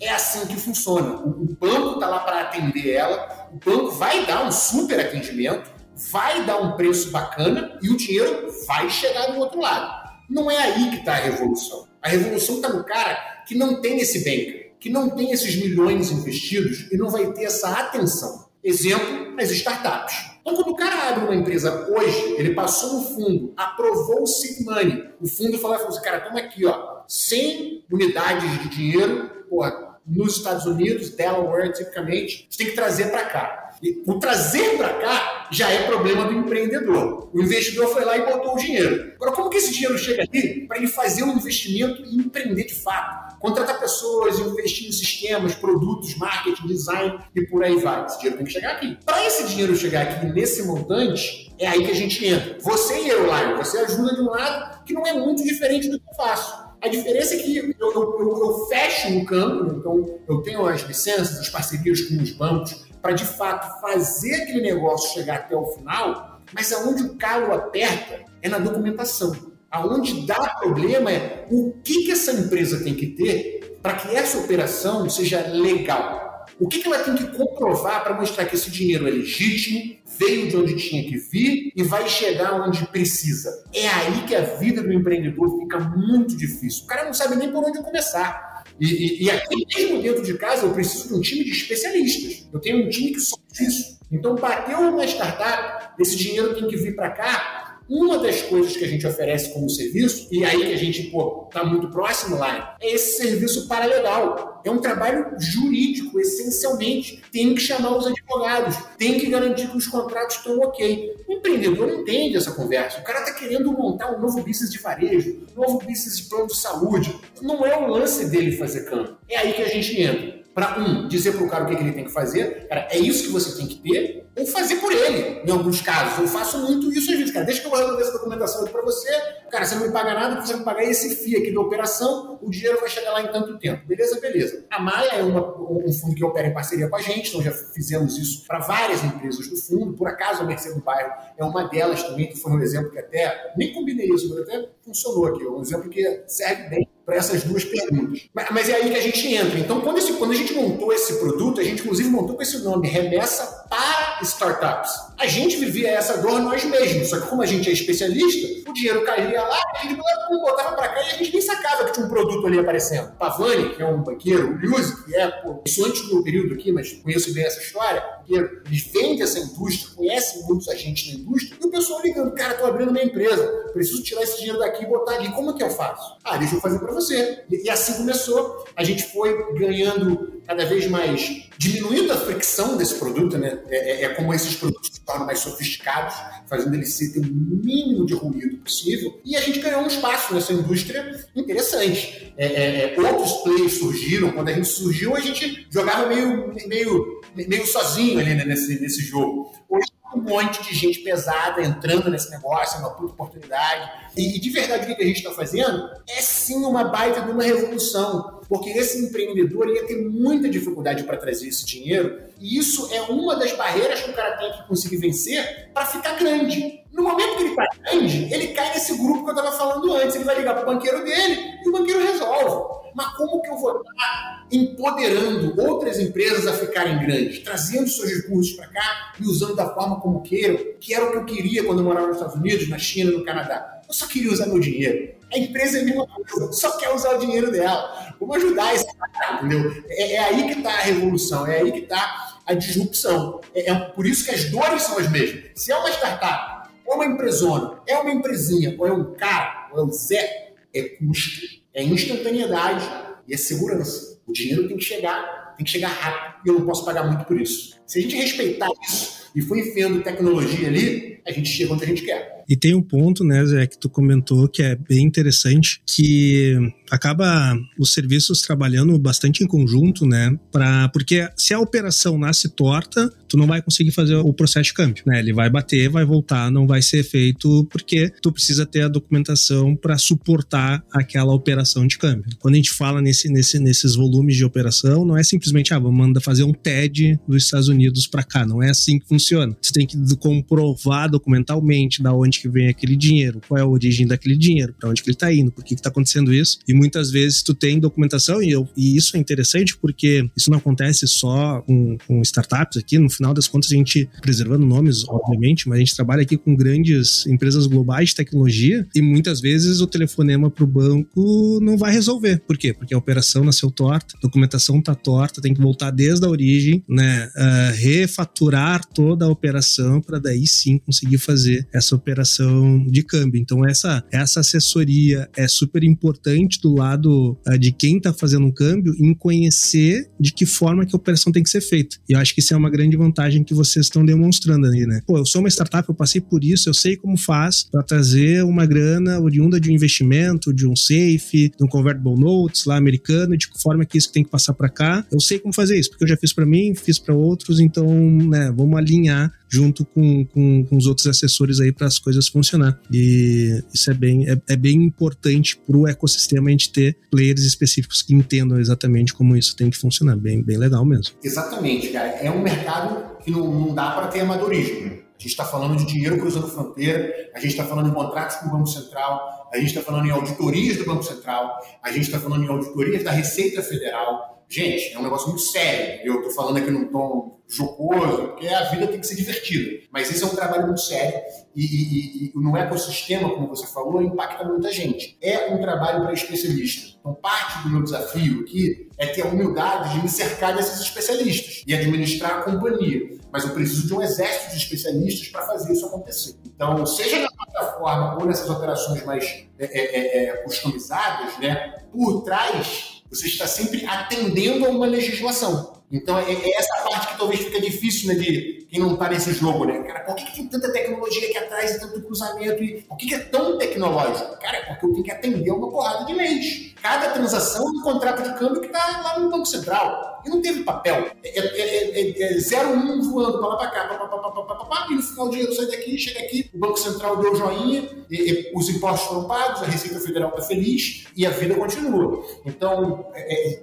é assim que funciona. O, o banco está lá para atender ela, o banco vai dar um super atendimento, vai dar um preço bacana e o dinheiro vai chegar do outro lado. Não é aí que está a revolução. A revolução está no cara que não tem esse banker, que não tem esses milhões investidos e não vai ter essa atenção. Exemplo, as startups. Então, quando o cara abre uma empresa hoje, ele passou no fundo, aprovou o seed money, o fundo falou assim, cara, toma aqui, ó, 100 unidades de dinheiro, porra, nos Estados Unidos, Delaware, tipicamente, você tem que trazer para cá. E o trazer para cá já é problema do empreendedor. O investidor foi lá e botou o dinheiro. Agora, como que esse dinheiro chega aqui para ele fazer um investimento e empreender de fato? Contratar pessoas, investir em sistemas, produtos, marketing, design e por aí vai. Esse dinheiro tem que chegar aqui. Para esse dinheiro chegar aqui nesse montante, é aí que a gente entra. Você e eu, Lion, você ajuda de um lado que não é muito diferente do que eu faço. A diferença é que eu, eu, eu, eu fecho o campo, então eu tenho as licenças, as parcerias com os bancos, para de fato fazer aquele negócio chegar até o final, mas aonde o calo aperta é na documentação. Aonde dá problema é o que, que essa empresa tem que ter para que essa operação seja legal. O que, que ela tem que comprovar para mostrar que esse dinheiro é legítimo, veio de onde tinha que vir e vai chegar onde precisa. É aí que a vida do empreendedor fica muito difícil. O cara não sabe nem por onde começar. E, e, e aqui mesmo dentro de casa eu preciso de um time de especialistas. Eu tenho um time que só isso. Então, bateu uma startup, esse dinheiro tem que vir para cá uma das coisas que a gente oferece como serviço, e aí que a gente está muito próximo lá, é esse serviço paralegal. É um trabalho jurídico, essencialmente. Tem que chamar os advogados, tem que garantir que os contratos estão ok. O empreendedor não entende essa conversa. O cara está querendo montar um novo business de varejo, um novo business de plano de saúde. Não é o lance dele fazer campo. É aí que a gente entra para um, dizer para o cara o que, que, ele tem que fazer, cara, é isso que você tem que ter, ou fazer por ele, em alguns casos. Eu faço muito isso às vezes, cara, deixa que eu resolver essa documentação aqui para você, cara, você não me paga nada, você vai pagar esse FII aqui da operação, o dinheiro vai chegar lá em tanto tempo. Beleza, beleza. A Maia é uma, um fundo que opera em parceria com a gente, então já fizemos isso para várias empresas do fundo, por acaso a Mercedes do Bairro é uma delas também, que foi um exemplo que até, nem combinei isso, mas até funcionou aqui, um exemplo que serve bem para essas duas perguntas. Mas, mas, é aí que a gente entra. Então, quando, esse, quando a gente montou esse produto, a gente inclusive montou com esse nome, Remessa para Startups. A gente vivia essa dor nós mesmos, só que como a gente é especialista, o dinheiro caía lá, a gente botava para cá e a gente nem sacava que tinha um produto ali aparecendo. Pavani, que é um banqueiro, o Luz, que é, pô, isso antes do período aqui, mas conheço bem essa história, porque eles vendem essa indústria, conhecem muitos agentes da indústria, e o pessoal ligando, cara, tô abrindo minha empresa, preciso tirar esse dinheiro daqui e botar ali, como que eu faço? Ah, deixa eu fazer para você. E, assim começou. A gente foi ganhando cada vez mais, diminuindo a fricção desse produto, né? É, é, é como esses produtos se tornam mais sofisticados, fazendo ele ser ter o mínimo de ruído possível. E a gente ganhou um espaço nessa indústria interessante. É, é, é outros players surgiram. Quando a gente surgiu, a gente jogava meio, meio, meio sozinho ali nesse, nesse jogo. Hoje um monte de gente pesada entrando nesse negócio, é uma puta oportunidade. E de verdade, o que a gente está fazendo é sim uma baita de uma revolução, porque esse empreendedor ia ter muita dificuldade para trazer esse dinheiro, e isso é uma das barreiras que o cara tem que conseguir vencer para ficar grande. No momento que ele está grande, ele cai nesse grupo que eu estava falando antes. Ele vai ligar para o banqueiro dele e o banqueiro resolve. Mas como que eu vou estar empoderando outras empresas a ficarem grandes, trazendo seus recursos para cá e usando da forma como queiram, que era o que eu queria quando eu morava nos Estados Unidos, na China, no Canadá. Eu só queria usar meu dinheiro. A empresa é a mesma só quer usar o dinheiro dela. Vamos ajudar esse cara, entendeu? É, é aí que está a revolução, é aí que está a disrupção. É, é por isso que as dores são as mesmas. Se é uma startup, ou uma empresona, é uma empresinha, ou é um cara, ou é um Zé, é custo, é instantaneidade e é segurança. O dinheiro tem que chegar, tem que chegar rápido e eu não posso pagar muito por isso. Se a gente respeitar isso e for enfiando tecnologia ali, a gente chega onde a gente quer. E tem um ponto, né, Zé, que tu comentou que é bem interessante, que acaba os serviços trabalhando bastante em conjunto, né, para porque se a operação nasce torta, tu não vai conseguir fazer o processo de câmbio, né? Ele vai bater, vai voltar, não vai ser feito porque tu precisa ter a documentação para suportar aquela operação de câmbio. Quando a gente fala nesse, nesse, nesses volumes de operação, não é simplesmente ah, vamos mandar fazer um TED dos Estados Unidos para cá, não é assim que funciona. Você tem que comprovar documentalmente da onde que vem aquele dinheiro, qual é a origem daquele dinheiro, para onde que ele está indo, por que está acontecendo isso. E muitas vezes tu tem documentação e, eu, e isso é interessante porque isso não acontece só com, com startups aqui. No final das contas, a gente preservando nomes, obviamente, mas a gente trabalha aqui com grandes empresas globais de tecnologia e muitas vezes o telefonema para o banco não vai resolver. Por quê? Porque a operação nasceu torta, a documentação tá torta, tem que voltar desde a origem, né? Uh, refaturar toda a operação para daí sim conseguir fazer essa operação de câmbio. Então, essa, essa assessoria é super importante do lado uh, de quem está fazendo um câmbio em conhecer de que forma que a operação tem que ser feita. E eu acho que isso é uma grande vantagem que vocês estão demonstrando aí, né? Pô, eu sou uma startup, eu passei por isso, eu sei como faz para trazer uma grana oriunda de um investimento, de um safe, de um convertible notes lá americano, de que forma que isso tem que passar para cá. Eu sei como fazer isso, porque eu já fiz para mim, fiz para outros, então, né, vamos alinhar junto com, com, com os outros assessores aí para as coisas funcionar. E isso é bem, é, é bem importante para o ecossistema a gente ter players específicos que entendam exatamente como isso tem que funcionar. Bem, bem legal mesmo. Exatamente, cara. É um mercado que não, não dá para ter amadorismo. A gente está falando de dinheiro cruzando fronteira, a gente está falando em contratos com o Banco Central, a gente está falando em auditorias do Banco Central, a gente está falando em auditorias da Receita Federal. Gente, é um negócio muito sério. Eu estou falando aqui num tom jocoso, porque a vida tem que ser divertida. Mas esse é um trabalho muito sério e, e, e no ecossistema, como você falou, impacta muita gente. É um trabalho para especialistas. Então, parte do meu desafio aqui é ter a humildade de me cercar desses especialistas e administrar a companhia. Mas eu preciso de um exército de especialistas para fazer isso acontecer. Então, seja na plataforma ou nessas operações mais é, é, é, customizadas, né, por trás, você está sempre atendendo a uma legislação. Então, é, é, essa parte que talvez fica difícil, né, de quem não está nesse jogo, né? Cara, por que, que, tem tanta tecnologia aqui atrás e tanto cruzamento? E por que, que é tão tecnológico? Cara, é porque eu tenho que atender uma porrada de leis. Cada transação é um contrato de câmbio que está lá no Banco Central. E não teve papel. É, é, é, é 0,1 um voando para lá para cá, pá, pá, pá, pá, pá, pá, e no final o dinheiro sai daqui, chega aqui, o Banco Central deu joinha, e, e, os impostos foram pagos, a Receita Federal está feliz e a vida continua. Então,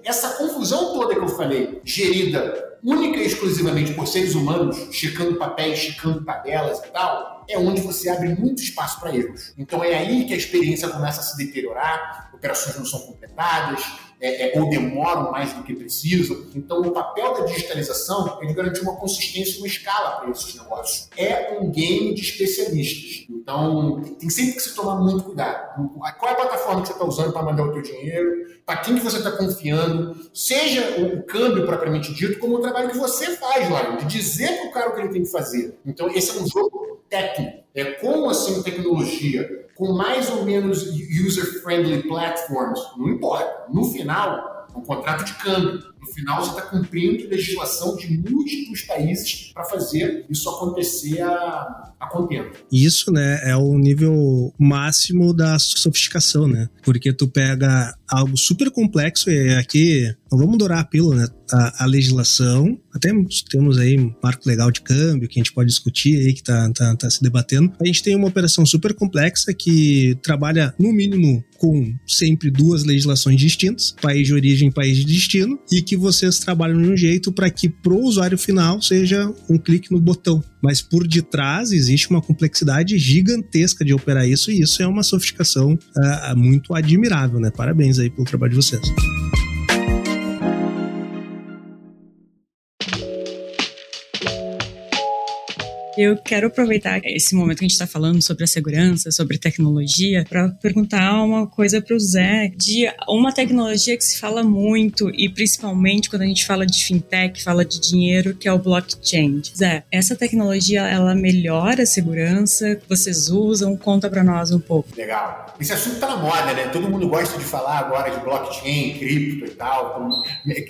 essa confusão toda que eu falei, gerida única e exclusivamente por seres humanos, checando papéis, checando tabelas e tal, é onde você abre muito espaço para erros. Então é aí que a experiência começa a se deteriorar, operações não são completadas, é, é, ou demoram mais do que precisam. Então, o papel da digitalização é de garantir uma consistência e uma escala para esses negócios. É um game de especialistas. Então, tem sempre que se tomar muito cuidado. Qual é a plataforma que você está usando para mandar o teu dinheiro? Para quem que você está confiando? Seja o, câmbio propriamente dito, como o trabalho que você faz lá, de dizer para o cara o que ele tem que fazer. Então, esse é um jogo técnico. É como assim tecnologia com mais ou menos user-friendly platforms, não importa. No final, é um contrato de câmbio. No final, você está cumprindo legislação de múltiplos países para fazer isso acontecer a, a contento. Isso, né, é o nível máximo da sofisticação, né? Porque tu pega algo super complexo e aqui não vamos dourar a pílula, né? A, a, legislação, até temos aí um marco legal de câmbio que a gente pode discutir aí, que tá, tá, tá se debatendo. A gente tem uma operação super complexa que trabalha, no mínimo, com sempre duas legislações distintas, país de origem e país de destino, e que vocês trabalham de um jeito para que pro usuário final seja um clique no botão. Mas por detrás existe uma complexidade gigantesca de operar isso, e isso é uma sofisticação uh, muito admirável, né? Parabéns aí pelo trabalho de vocês. Eu quero aproveitar esse momento que a gente está falando sobre a segurança, sobre tecnologia, para perguntar uma coisa para o Zé de uma tecnologia que se fala muito e principalmente quando a gente fala de fintech, fala de dinheiro, que é o blockchain. Zé, essa tecnologia ela melhora a segurança? Vocês usam? Conta para nós um pouco. Legal. Esse assunto está na moda, né? Todo mundo gosta de falar agora de blockchain, cripto e tal.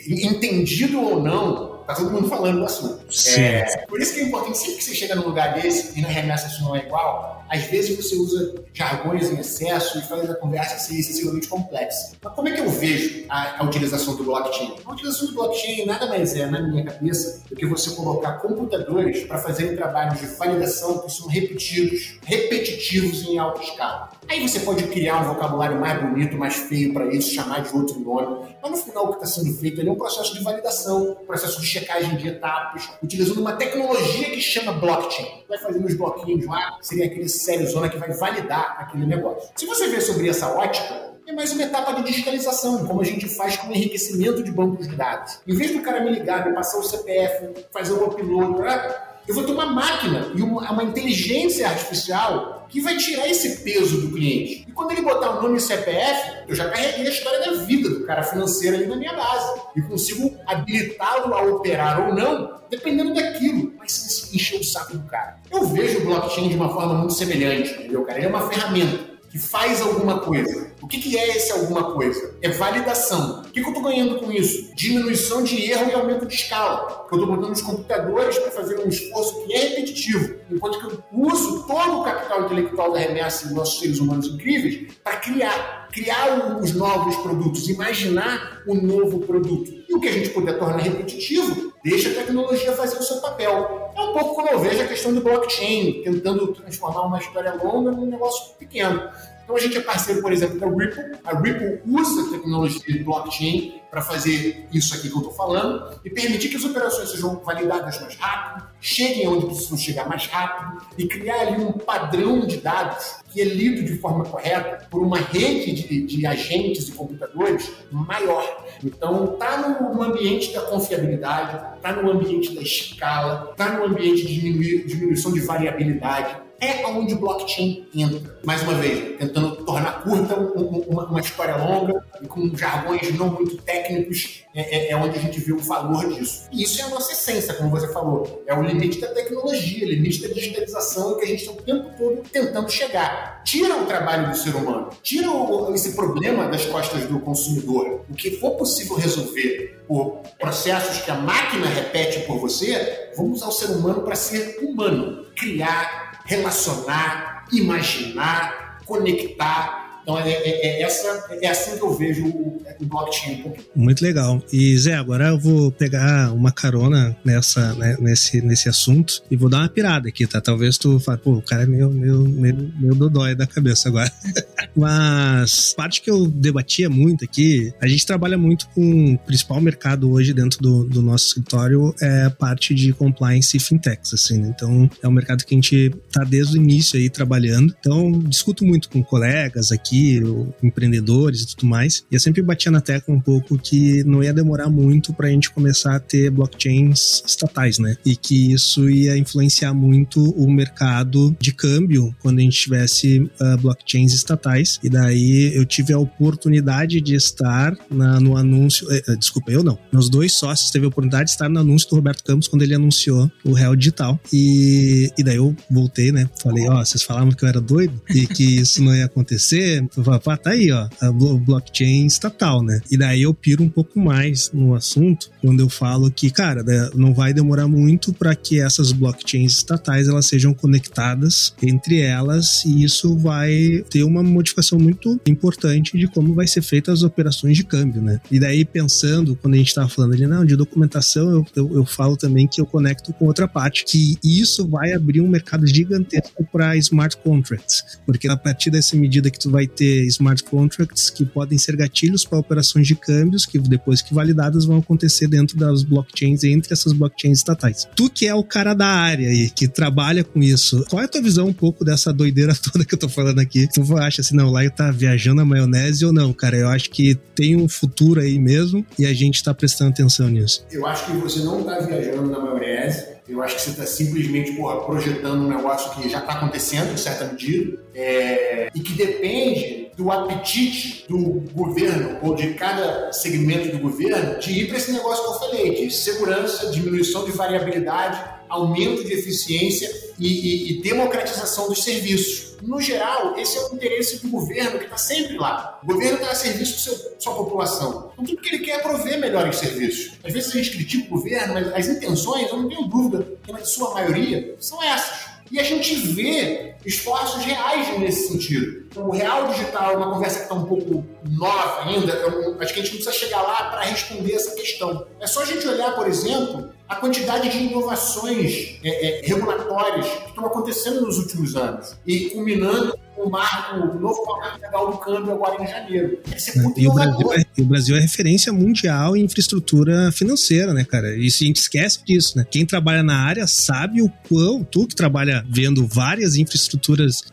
Entendido ou não, Tá todo mundo falando do assunto. É, por isso que é importante, sempre que você chega num lugar desse e na remessa isso não é igual, às vezes você usa jargões em excesso e faz a conversa ser excessivamente complexa. Mas como é que eu vejo a, a utilização do blockchain? A utilização do blockchain nada mais é, na minha cabeça, do que você colocar computadores para fazerem trabalhos de validação que são repetidos, repetitivos em alta escala. Aí você pode criar um vocabulário mais bonito, mais feio para isso, chamar de outro nome. Mas no final o que está sendo feito é um processo de validação, um processo de checagem de etapas, utilizando uma tecnologia que chama blockchain. Vai fazendo os bloquinhos lá, seria aquele série zona que vai validar aquele negócio. Se você ver sobre essa ótica, é mais uma etapa de digitalização, como a gente faz com o enriquecimento de bancos de dados. Em vez do cara me ligar, me passar o CPF, fazer o upload, né? Eu vou ter uma máquina e uma, uma inteligência artificial que vai tirar esse peso do cliente. E quando ele botar o nome e CPF, eu já carreguei a história da vida do cara financeiro ali na minha base. E consigo habilitá-lo a operar ou não, dependendo daquilo. Mas se encher o saco do cara. Eu vejo o blockchain de uma forma muito semelhante, entendeu, cara? Ele é uma ferramenta que faz alguma coisa. O que, que é esse alguma coisa? É validação. O que, que eu estou ganhando com isso? Diminuição de erro e aumento de escala. Eu estou botando os computadores para fazer um esforço que é repetitivo, enquanto que eu uso todo o capital intelectual da remessa dos nossos seres humanos incríveis para criar. Criar os novos produtos, imaginar o um novo produto. E o que a gente puder tornar repetitivo, deixa a tecnologia fazer o seu papel. É um pouco como eu vejo a questão do blockchain, tentando transformar uma história longa num negócio pequeno. Então a gente é parceiro, por exemplo, da Ripple. A Ripple usa a tecnologia de blockchain para fazer isso aqui que eu estou falando e permitir que as operações sejam validadas mais rápido, cheguem onde precisam chegar mais rápido e criar ali um padrão de dados que é lido de forma correta por uma rede de, de agentes e computadores maior. Então, está no, ambiente da confiabilidade, está no ambiente da escala, está no ambiente de diminuição de variabilidade, é onde o blockchain entra. Mais uma vez, tentando tornar curta uma, uma história longa e com jargões não muito técnicos, é, é, é, onde a gente vê o valor disso. E isso é a nossa essência, como você falou. É o limite da tecnologia, limite da digitalização que a gente está o tempo todo tentando chegar. Tira o trabalho do ser humano, tira o, esse problema das costas do consumidor. O que for possível resolver por processos que a máquina repete por você, vamos usar o ser humano para ser humano. Criar relacionar, imaginar, conectar então, é, é, é, essa, é assim que eu vejo o, o blockchain. Muito legal. E, Zé, agora eu vou pegar uma carona nessa, né, nesse, nesse assunto e vou dar uma pirada aqui, tá? Talvez tu fale, pô, o cara é meio, meio, meio, meio dodói da cabeça agora. Mas, parte que eu debatia muito aqui, a gente trabalha muito com o principal mercado hoje dentro do, do nosso escritório é a parte de compliance e fintechs, assim, né? Então, é um mercado que a gente tá desde o início aí trabalhando. Então, discuto muito com colegas aqui empreendedores e tudo mais. E eu sempre batia na tecla um pouco que não ia demorar muito para a gente começar a ter blockchains estatais, né? E que isso ia influenciar muito o mercado de câmbio quando a gente tivesse uh, blockchains estatais. E daí eu tive a oportunidade de estar na, no anúncio. Uh, desculpa, eu não. Meus dois sócios teve a oportunidade de estar no anúncio do Roberto Campos quando ele anunciou o Real Digital. E, e daí eu voltei, né? Falei, ó, oh, vocês falavam que eu era doido e que isso não ia acontecer tu fala, pá, tá aí, ó, a blockchain estatal, né? E daí eu piro um pouco mais no assunto quando eu falo que, cara, né, não vai demorar muito para que essas blockchains estatais elas sejam conectadas entre elas e isso vai ter uma modificação muito importante de como vai ser feita as operações de câmbio, né? E daí pensando, quando a gente tava falando de, não, de documentação, eu, eu, eu falo também que eu conecto com outra parte, que isso vai abrir um mercado gigantesco para smart contracts, porque a partir dessa medida que tu vai ter smart contracts que podem ser gatilhos para operações de câmbios que depois que validadas vão acontecer dentro das blockchains entre essas blockchains estatais. Tu que é o cara da área aí, que trabalha com isso, qual é a tua visão um pouco dessa doideira toda que eu tô falando aqui? Tu acha assim, não, lá tá viajando a maionese ou não, cara? Eu acho que tem um futuro aí mesmo e a gente tá prestando atenção nisso. Eu acho que você não tá viajando na maionese eu acho que você está simplesmente porra, projetando um negócio que já está acontecendo em certa medida é, e que depende do apetite do governo ou de cada segmento do governo de ir para esse negócio que eu falei, de segurança, diminuição de variabilidade, aumento de eficiência e, e, e democratização dos serviços no geral, esse é o interesse do governo que está sempre lá. O governo está a serviço da sua população. Então, tudo que ele quer é prover melhores serviços. Às vezes a gente critica o governo, mas as intenções, eu não tenho dúvida, que na sua maioria, são essas. E a gente vê esforços reais nesse sentido. Então, o real digital é uma conversa que está um pouco nova ainda. Eu, acho que a gente não precisa chegar lá para responder essa questão. É só a gente olhar, por exemplo, a quantidade de inovações é, é, regulatórias que estão acontecendo nos últimos anos e culminando o marco, o novo marco legal do câmbio agora em janeiro. É, e, o Brasil é, o Brasil é referência mundial em infraestrutura financeira, né, cara? E a gente esquece disso, né? Quem trabalha na área sabe o quão, tu que trabalha vendo várias infraestruturas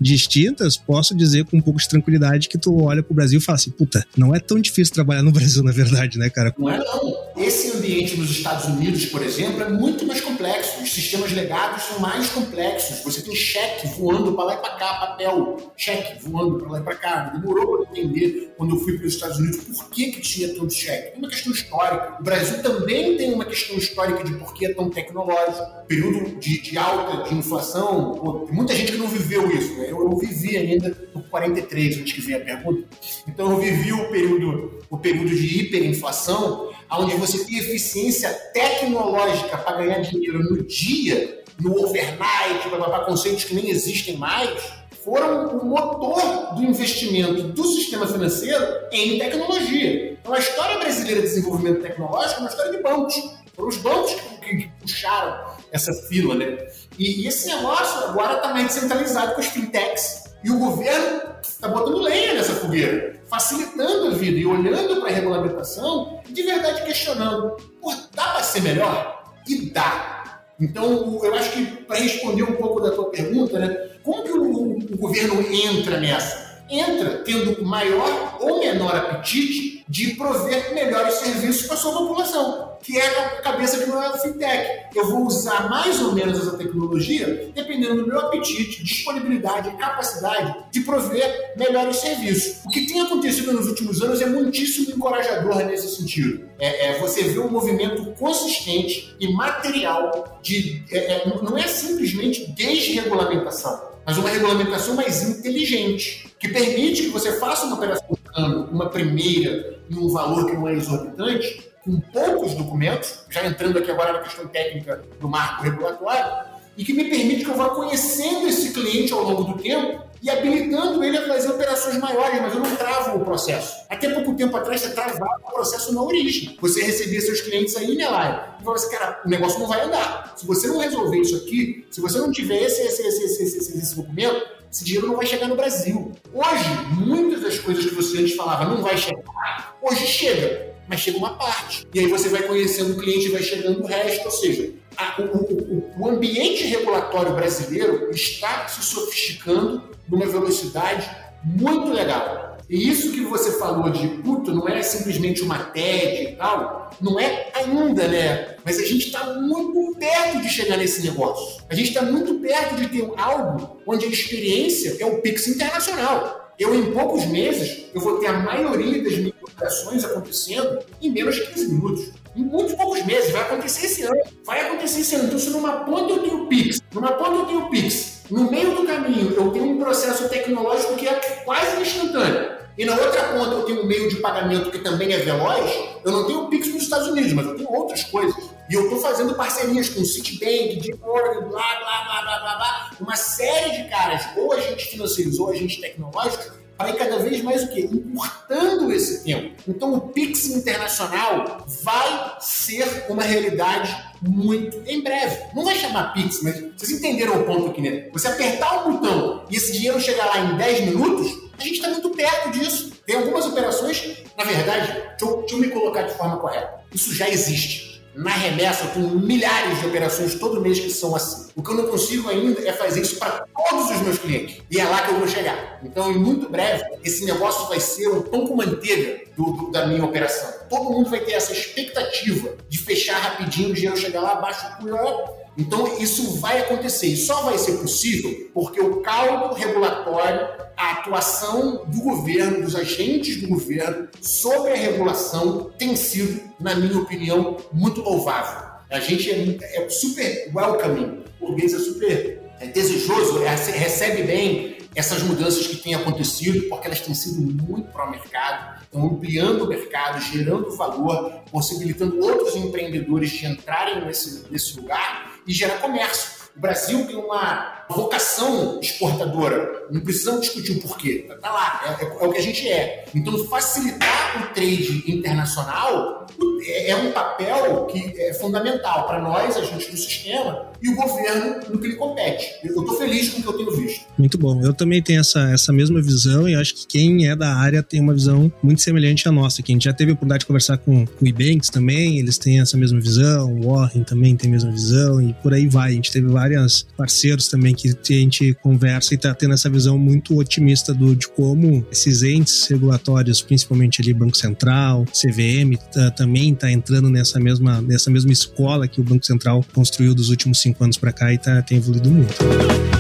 distintas, posso dizer com um pouco de tranquilidade que tu olha pro Brasil e fala assim, puta, não é tão difícil trabalhar no Brasil, na verdade, né, cara? Não é não. Esse ambiente nos Estados Unidos, por exemplo, é muito mais complexo. Os sistemas legados são mais complexos. Você tem cheque voando para lá e para cá, papel, cheque voando para lá e para cá. Demorou para entender quando eu fui para os Estados Unidos por que, que tinha tanto cheque. É uma questão histórica. O Brasil também tem uma questão histórica de por que é tão tecnológico. Período de, de alta de inflação, pô, tem muita gente que não viveu isso. Né? Eu, eu vivi ainda no 43, antes que venha a pergunta. Então eu vivi o período, o período de hiperinflação onde você tem eficiência tecnológica para ganhar dinheiro no dia, no overnight, para conceitos que nem existem mais, foram o motor do investimento do sistema financeiro em tecnologia. Então, a história brasileira de desenvolvimento tecnológico é uma história de bancos. Foram os bancos que, puxaram essa fila, né? E, e esse negócio agora está mais descentralizado com as fintechs. E o governo está botando lenha nessa fogueira, facilitando a vida e olhando para a regulamentação e de verdade questionando: Pô, dá para ser melhor? E dá. Então, eu acho que para responder um pouco da tua pergunta, né, como que o, o governo entra nessa? Entra tendo maior ou menor apetite de prover melhores serviços para a sua população, que é a cabeça de uma fintech. Eu vou usar mais ou menos essa tecnologia dependendo do meu apetite, disponibilidade e capacidade de prover melhores serviços. O que tem acontecido nos últimos anos é muitíssimo encorajador nesse sentido. É, é você vê um movimento consistente e material de. É, é não é simplesmente desregulamentação mas uma regulamentação mais inteligente, que permite que você faça uma operação de câmbio, uma primeira, em um valor que não é exorbitante, com poucos documentos, já entrando aqui agora na questão técnica do marco regulatório, e que me permite que eu vá conhecendo esse cliente ao longo do tempo e habilitando ele a fazer operações maiores, mas eu não travo o processo. Até pouco tempo atrás, você travava o processo na origem. Você recebia seus clientes aí, né, live, e falava assim, cara, o negócio não vai andar. Se você não resolver isso aqui, se você não tiver esse, esse, esse, esse, esse, esse documento, esse dinheiro não vai chegar no Brasil. Hoje, muitas das coisas que você antes falava não vai chegar, hoje chega mas chega uma parte. E aí você vai conhecendo o cliente e vai chegando o resto. Ou seja, a, o, o, o ambiente regulatório brasileiro está se sofisticando numa velocidade muito legal. E isso que você falou de puto não é simplesmente uma TED e tal, não é ainda, né? Mas a gente está muito perto de chegar nesse negócio. A gente está muito perto de ter algo onde a experiência é o Pix internacional. Eu, em poucos meses, eu vou ter a maioria das minhas operações acontecendo em menos de 15 minutos. Em muitos poucos meses. Vai acontecer esse ano. Vai acontecer esse ano. Então, se numa ponta eu tenho o Pix, numa ponta eu tenho o Pix, no meio do caminho eu tenho um processo tecnológico que é quase instantâneo. E na outra ponta eu tenho um meio de pagamento que também é veloz, eu não tenho o Pix nos Estados Unidos, mas eu tenho outras coisas. E eu estou fazendo parcerias com Citibank, JPMorgan, blá, blá, blá, blá, blá, blá, uma série de caras, ou agentes financeiros ou agentes tecnológicos, para cada vez mais o quê? Encurtando esse tempo. Então o Pix internacional vai ser uma realidade muito em breve. Não vai chamar Pix, mas vocês entenderam o ponto aqui, né? Você apertar o botão e esse dinheiro chegar lá em 10 minutos, a gente está muito perto disso. Tem algumas operações, na verdade, deixa eu, deixa eu me colocar de forma correta. Isso já existe. Na remessa, tenho milhares de operações todo mês que são assim. O que eu não consigo ainda é fazer isso para todos os meus clientes. E é lá que eu vou chegar. Então, em muito breve, esse negócio vai ser um pão com manteiga do, do, da minha operação. Todo mundo vai ter essa expectativa de fechar rapidinho, o dinheiro chegar lá, abaixo o então, isso vai acontecer e só vai ser possível porque o caldo regulatório, a atuação do governo, dos agentes do governo sobre a regulação tem sido, na minha opinião, muito louvável. A gente é, é super welcoming, o português é super é, desejoso, é, recebe bem essas mudanças que têm acontecido, porque elas têm sido muito para o mercado, estão ampliando o mercado, gerando valor, possibilitando outros empreendedores de entrarem nesse, nesse lugar e gerar comércio. O Brasil tem uma vocação exportadora. Não precisamos discutir o porquê. Está lá, é, é, é, o que a gente é. Então, facilitar o trade internacional é, é um papel que é fundamental para nós, agentes do sistema, e o governo no que lhe compete. Eu estou feliz com o que eu tenho visto. Muito bom. Eu também tenho essa, essa mesma visão e acho que quem é da área tem uma visão muito semelhante à nossa. Que a gente já teve a oportunidade de conversar com, com o Ebanks também, eles têm essa mesma visão, o Warren também tem a mesma visão e por aí vai. A gente teve vários parceiros também que a gente conversa e está tendo essa visão muito otimista do, de como esses entes regulatórios, principalmente ali Banco Central, CVM, também também está entrando nessa mesma, nessa mesma escola que o Banco Central construiu dos últimos cinco anos para cá e tá, tem evoluído muito.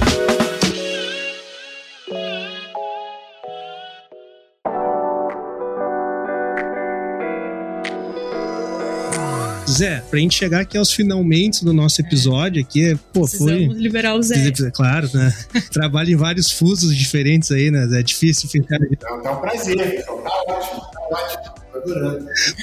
Zé, pra gente chegar aqui aos finalmente do nosso episódio aqui, pô, foi. liberar o Zé. Claro, né? Trabalha em vários fusos diferentes aí, né? É difícil ficar. Tá um prazer, tá ótimo, tá ótimo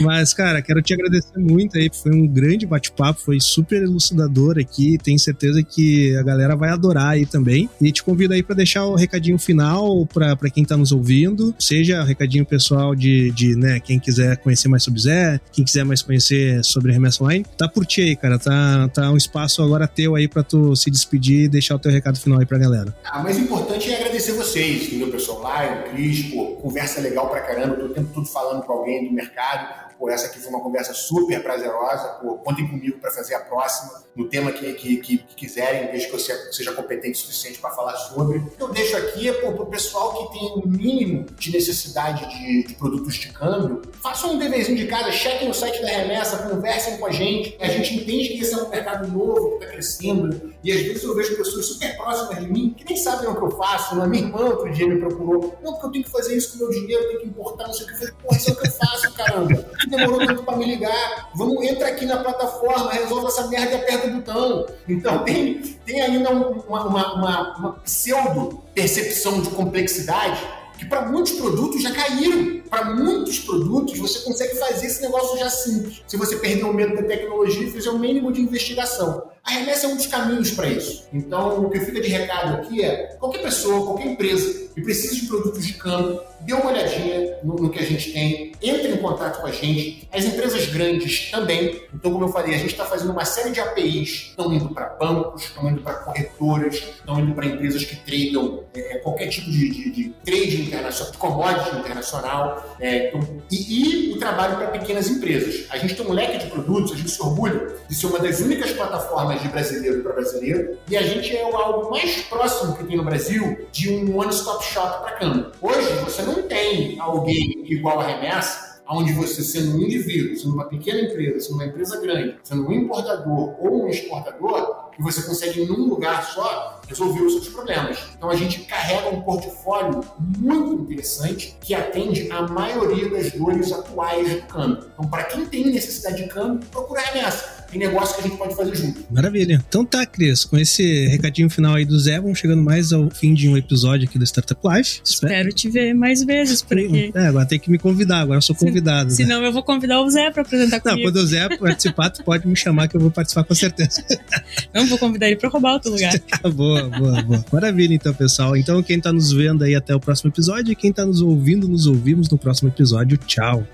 Mas, cara, quero te agradecer muito aí. Foi um grande bate-papo, foi super elucidador aqui. Tenho certeza que a galera vai adorar aí também. E te convido aí para deixar o recadinho final para quem tá nos ouvindo, seja o recadinho pessoal de, de né, quem quiser conhecer mais sobre Zé, quem quiser mais conhecer sobre Remessa Online. Tá por ti aí, cara. Tá, tá um espaço agora teu aí para tu se despedir e deixar o teu recado final aí pra galera. Ah, mais importante é agradecer vocês, entendeu, pessoal? Lá, o Cris, pô, conversa legal pra caramba. Tô o tempo todo falando com alguém mercado. Pô, essa aqui foi uma conversa super prazerosa. Pô, contem comigo para fazer a próxima, no tema que, que, que, que quiserem, desde que eu seja competente o suficiente para falar sobre. Eu deixo aqui para o pessoal que tem o um mínimo de necessidade de, de, produtos de câmbio, façam um deverzinho de casa, chequem o site da remessa, conversem com a gente. A gente entende que esse é um mercado novo, que está crescendo, e às vezes eu vejo pessoas super próximas de mim que nem sabem o que eu faço. A minha irmã outro dia me procurou. Não, porque eu tenho que fazer isso com o meu dinheiro, eu tenho que importar, não sei o que. Eu falei, porra, isso é o que eu faço, caramba demorou tanto para me ligar. Vamos, entra aqui na plataforma, resolve essa merda e aperta o botão. Então tem, tem ainda uma, uma, uma, uma pseudo percepção de complexidade que para muitos produtos já caíram. Para muitos produtos você consegue fazer esse negócio já simples. Se você perder o medo da tecnologia e fizer o mínimo de investigação. A remessa é um dos caminhos para isso. Então, o que fica de recado aqui é: qualquer pessoa, qualquer empresa que precise de produtos de campo, dê uma olhadinha no, no, que a gente tem, entre em contato com a gente. As empresas grandes também. Então, como eu falei, a gente está fazendo uma série de APIs, estão indo para bancos, estão indo para corretoras, estão indo para empresas que tradam é, qualquer tipo de, de, de trade internacional, de commodity internacional. É, então, e, e, o trabalho para pequenas empresas. A gente tem um leque de produtos, a gente se orgulha de ser uma das únicas plataformas de brasileiro para brasileiro, e a gente é o algo mais próximo que tem no Brasil de um one-stop shop para câmbio. Hoje, você não tem alguém igual a remessa onde você, sendo um indivíduo, sendo uma pequena empresa, sendo uma empresa grande, sendo um importador ou um exportador, que você consegue, num lugar só, resolver os seus problemas. Então, a gente carrega um portfólio muito interessante que atende a maioria das dores atuais do câmbio. Então, para quem tem necessidade de câmbio, procura a remessa e negócio que a gente pode fazer junto. Maravilha. Então tá, Cris, com esse recadinho final aí do Zé, vamos chegando mais ao fim de um episódio aqui do Startup Life. Espero, Espero te ver mais vezes por aqui. É, agora tem que me convidar, agora eu sou convidado. Se, né? Senão eu vou convidar o Zé pra apresentar comigo. Não, quando o Zé participar, tu pode me chamar que eu vou participar com certeza. Não, vou convidar ele pra roubar outro lugar. boa, boa, boa. Maravilha então, pessoal. Então quem tá nos vendo aí até o próximo episódio e quem tá nos ouvindo, nos ouvimos no próximo episódio. Tchau.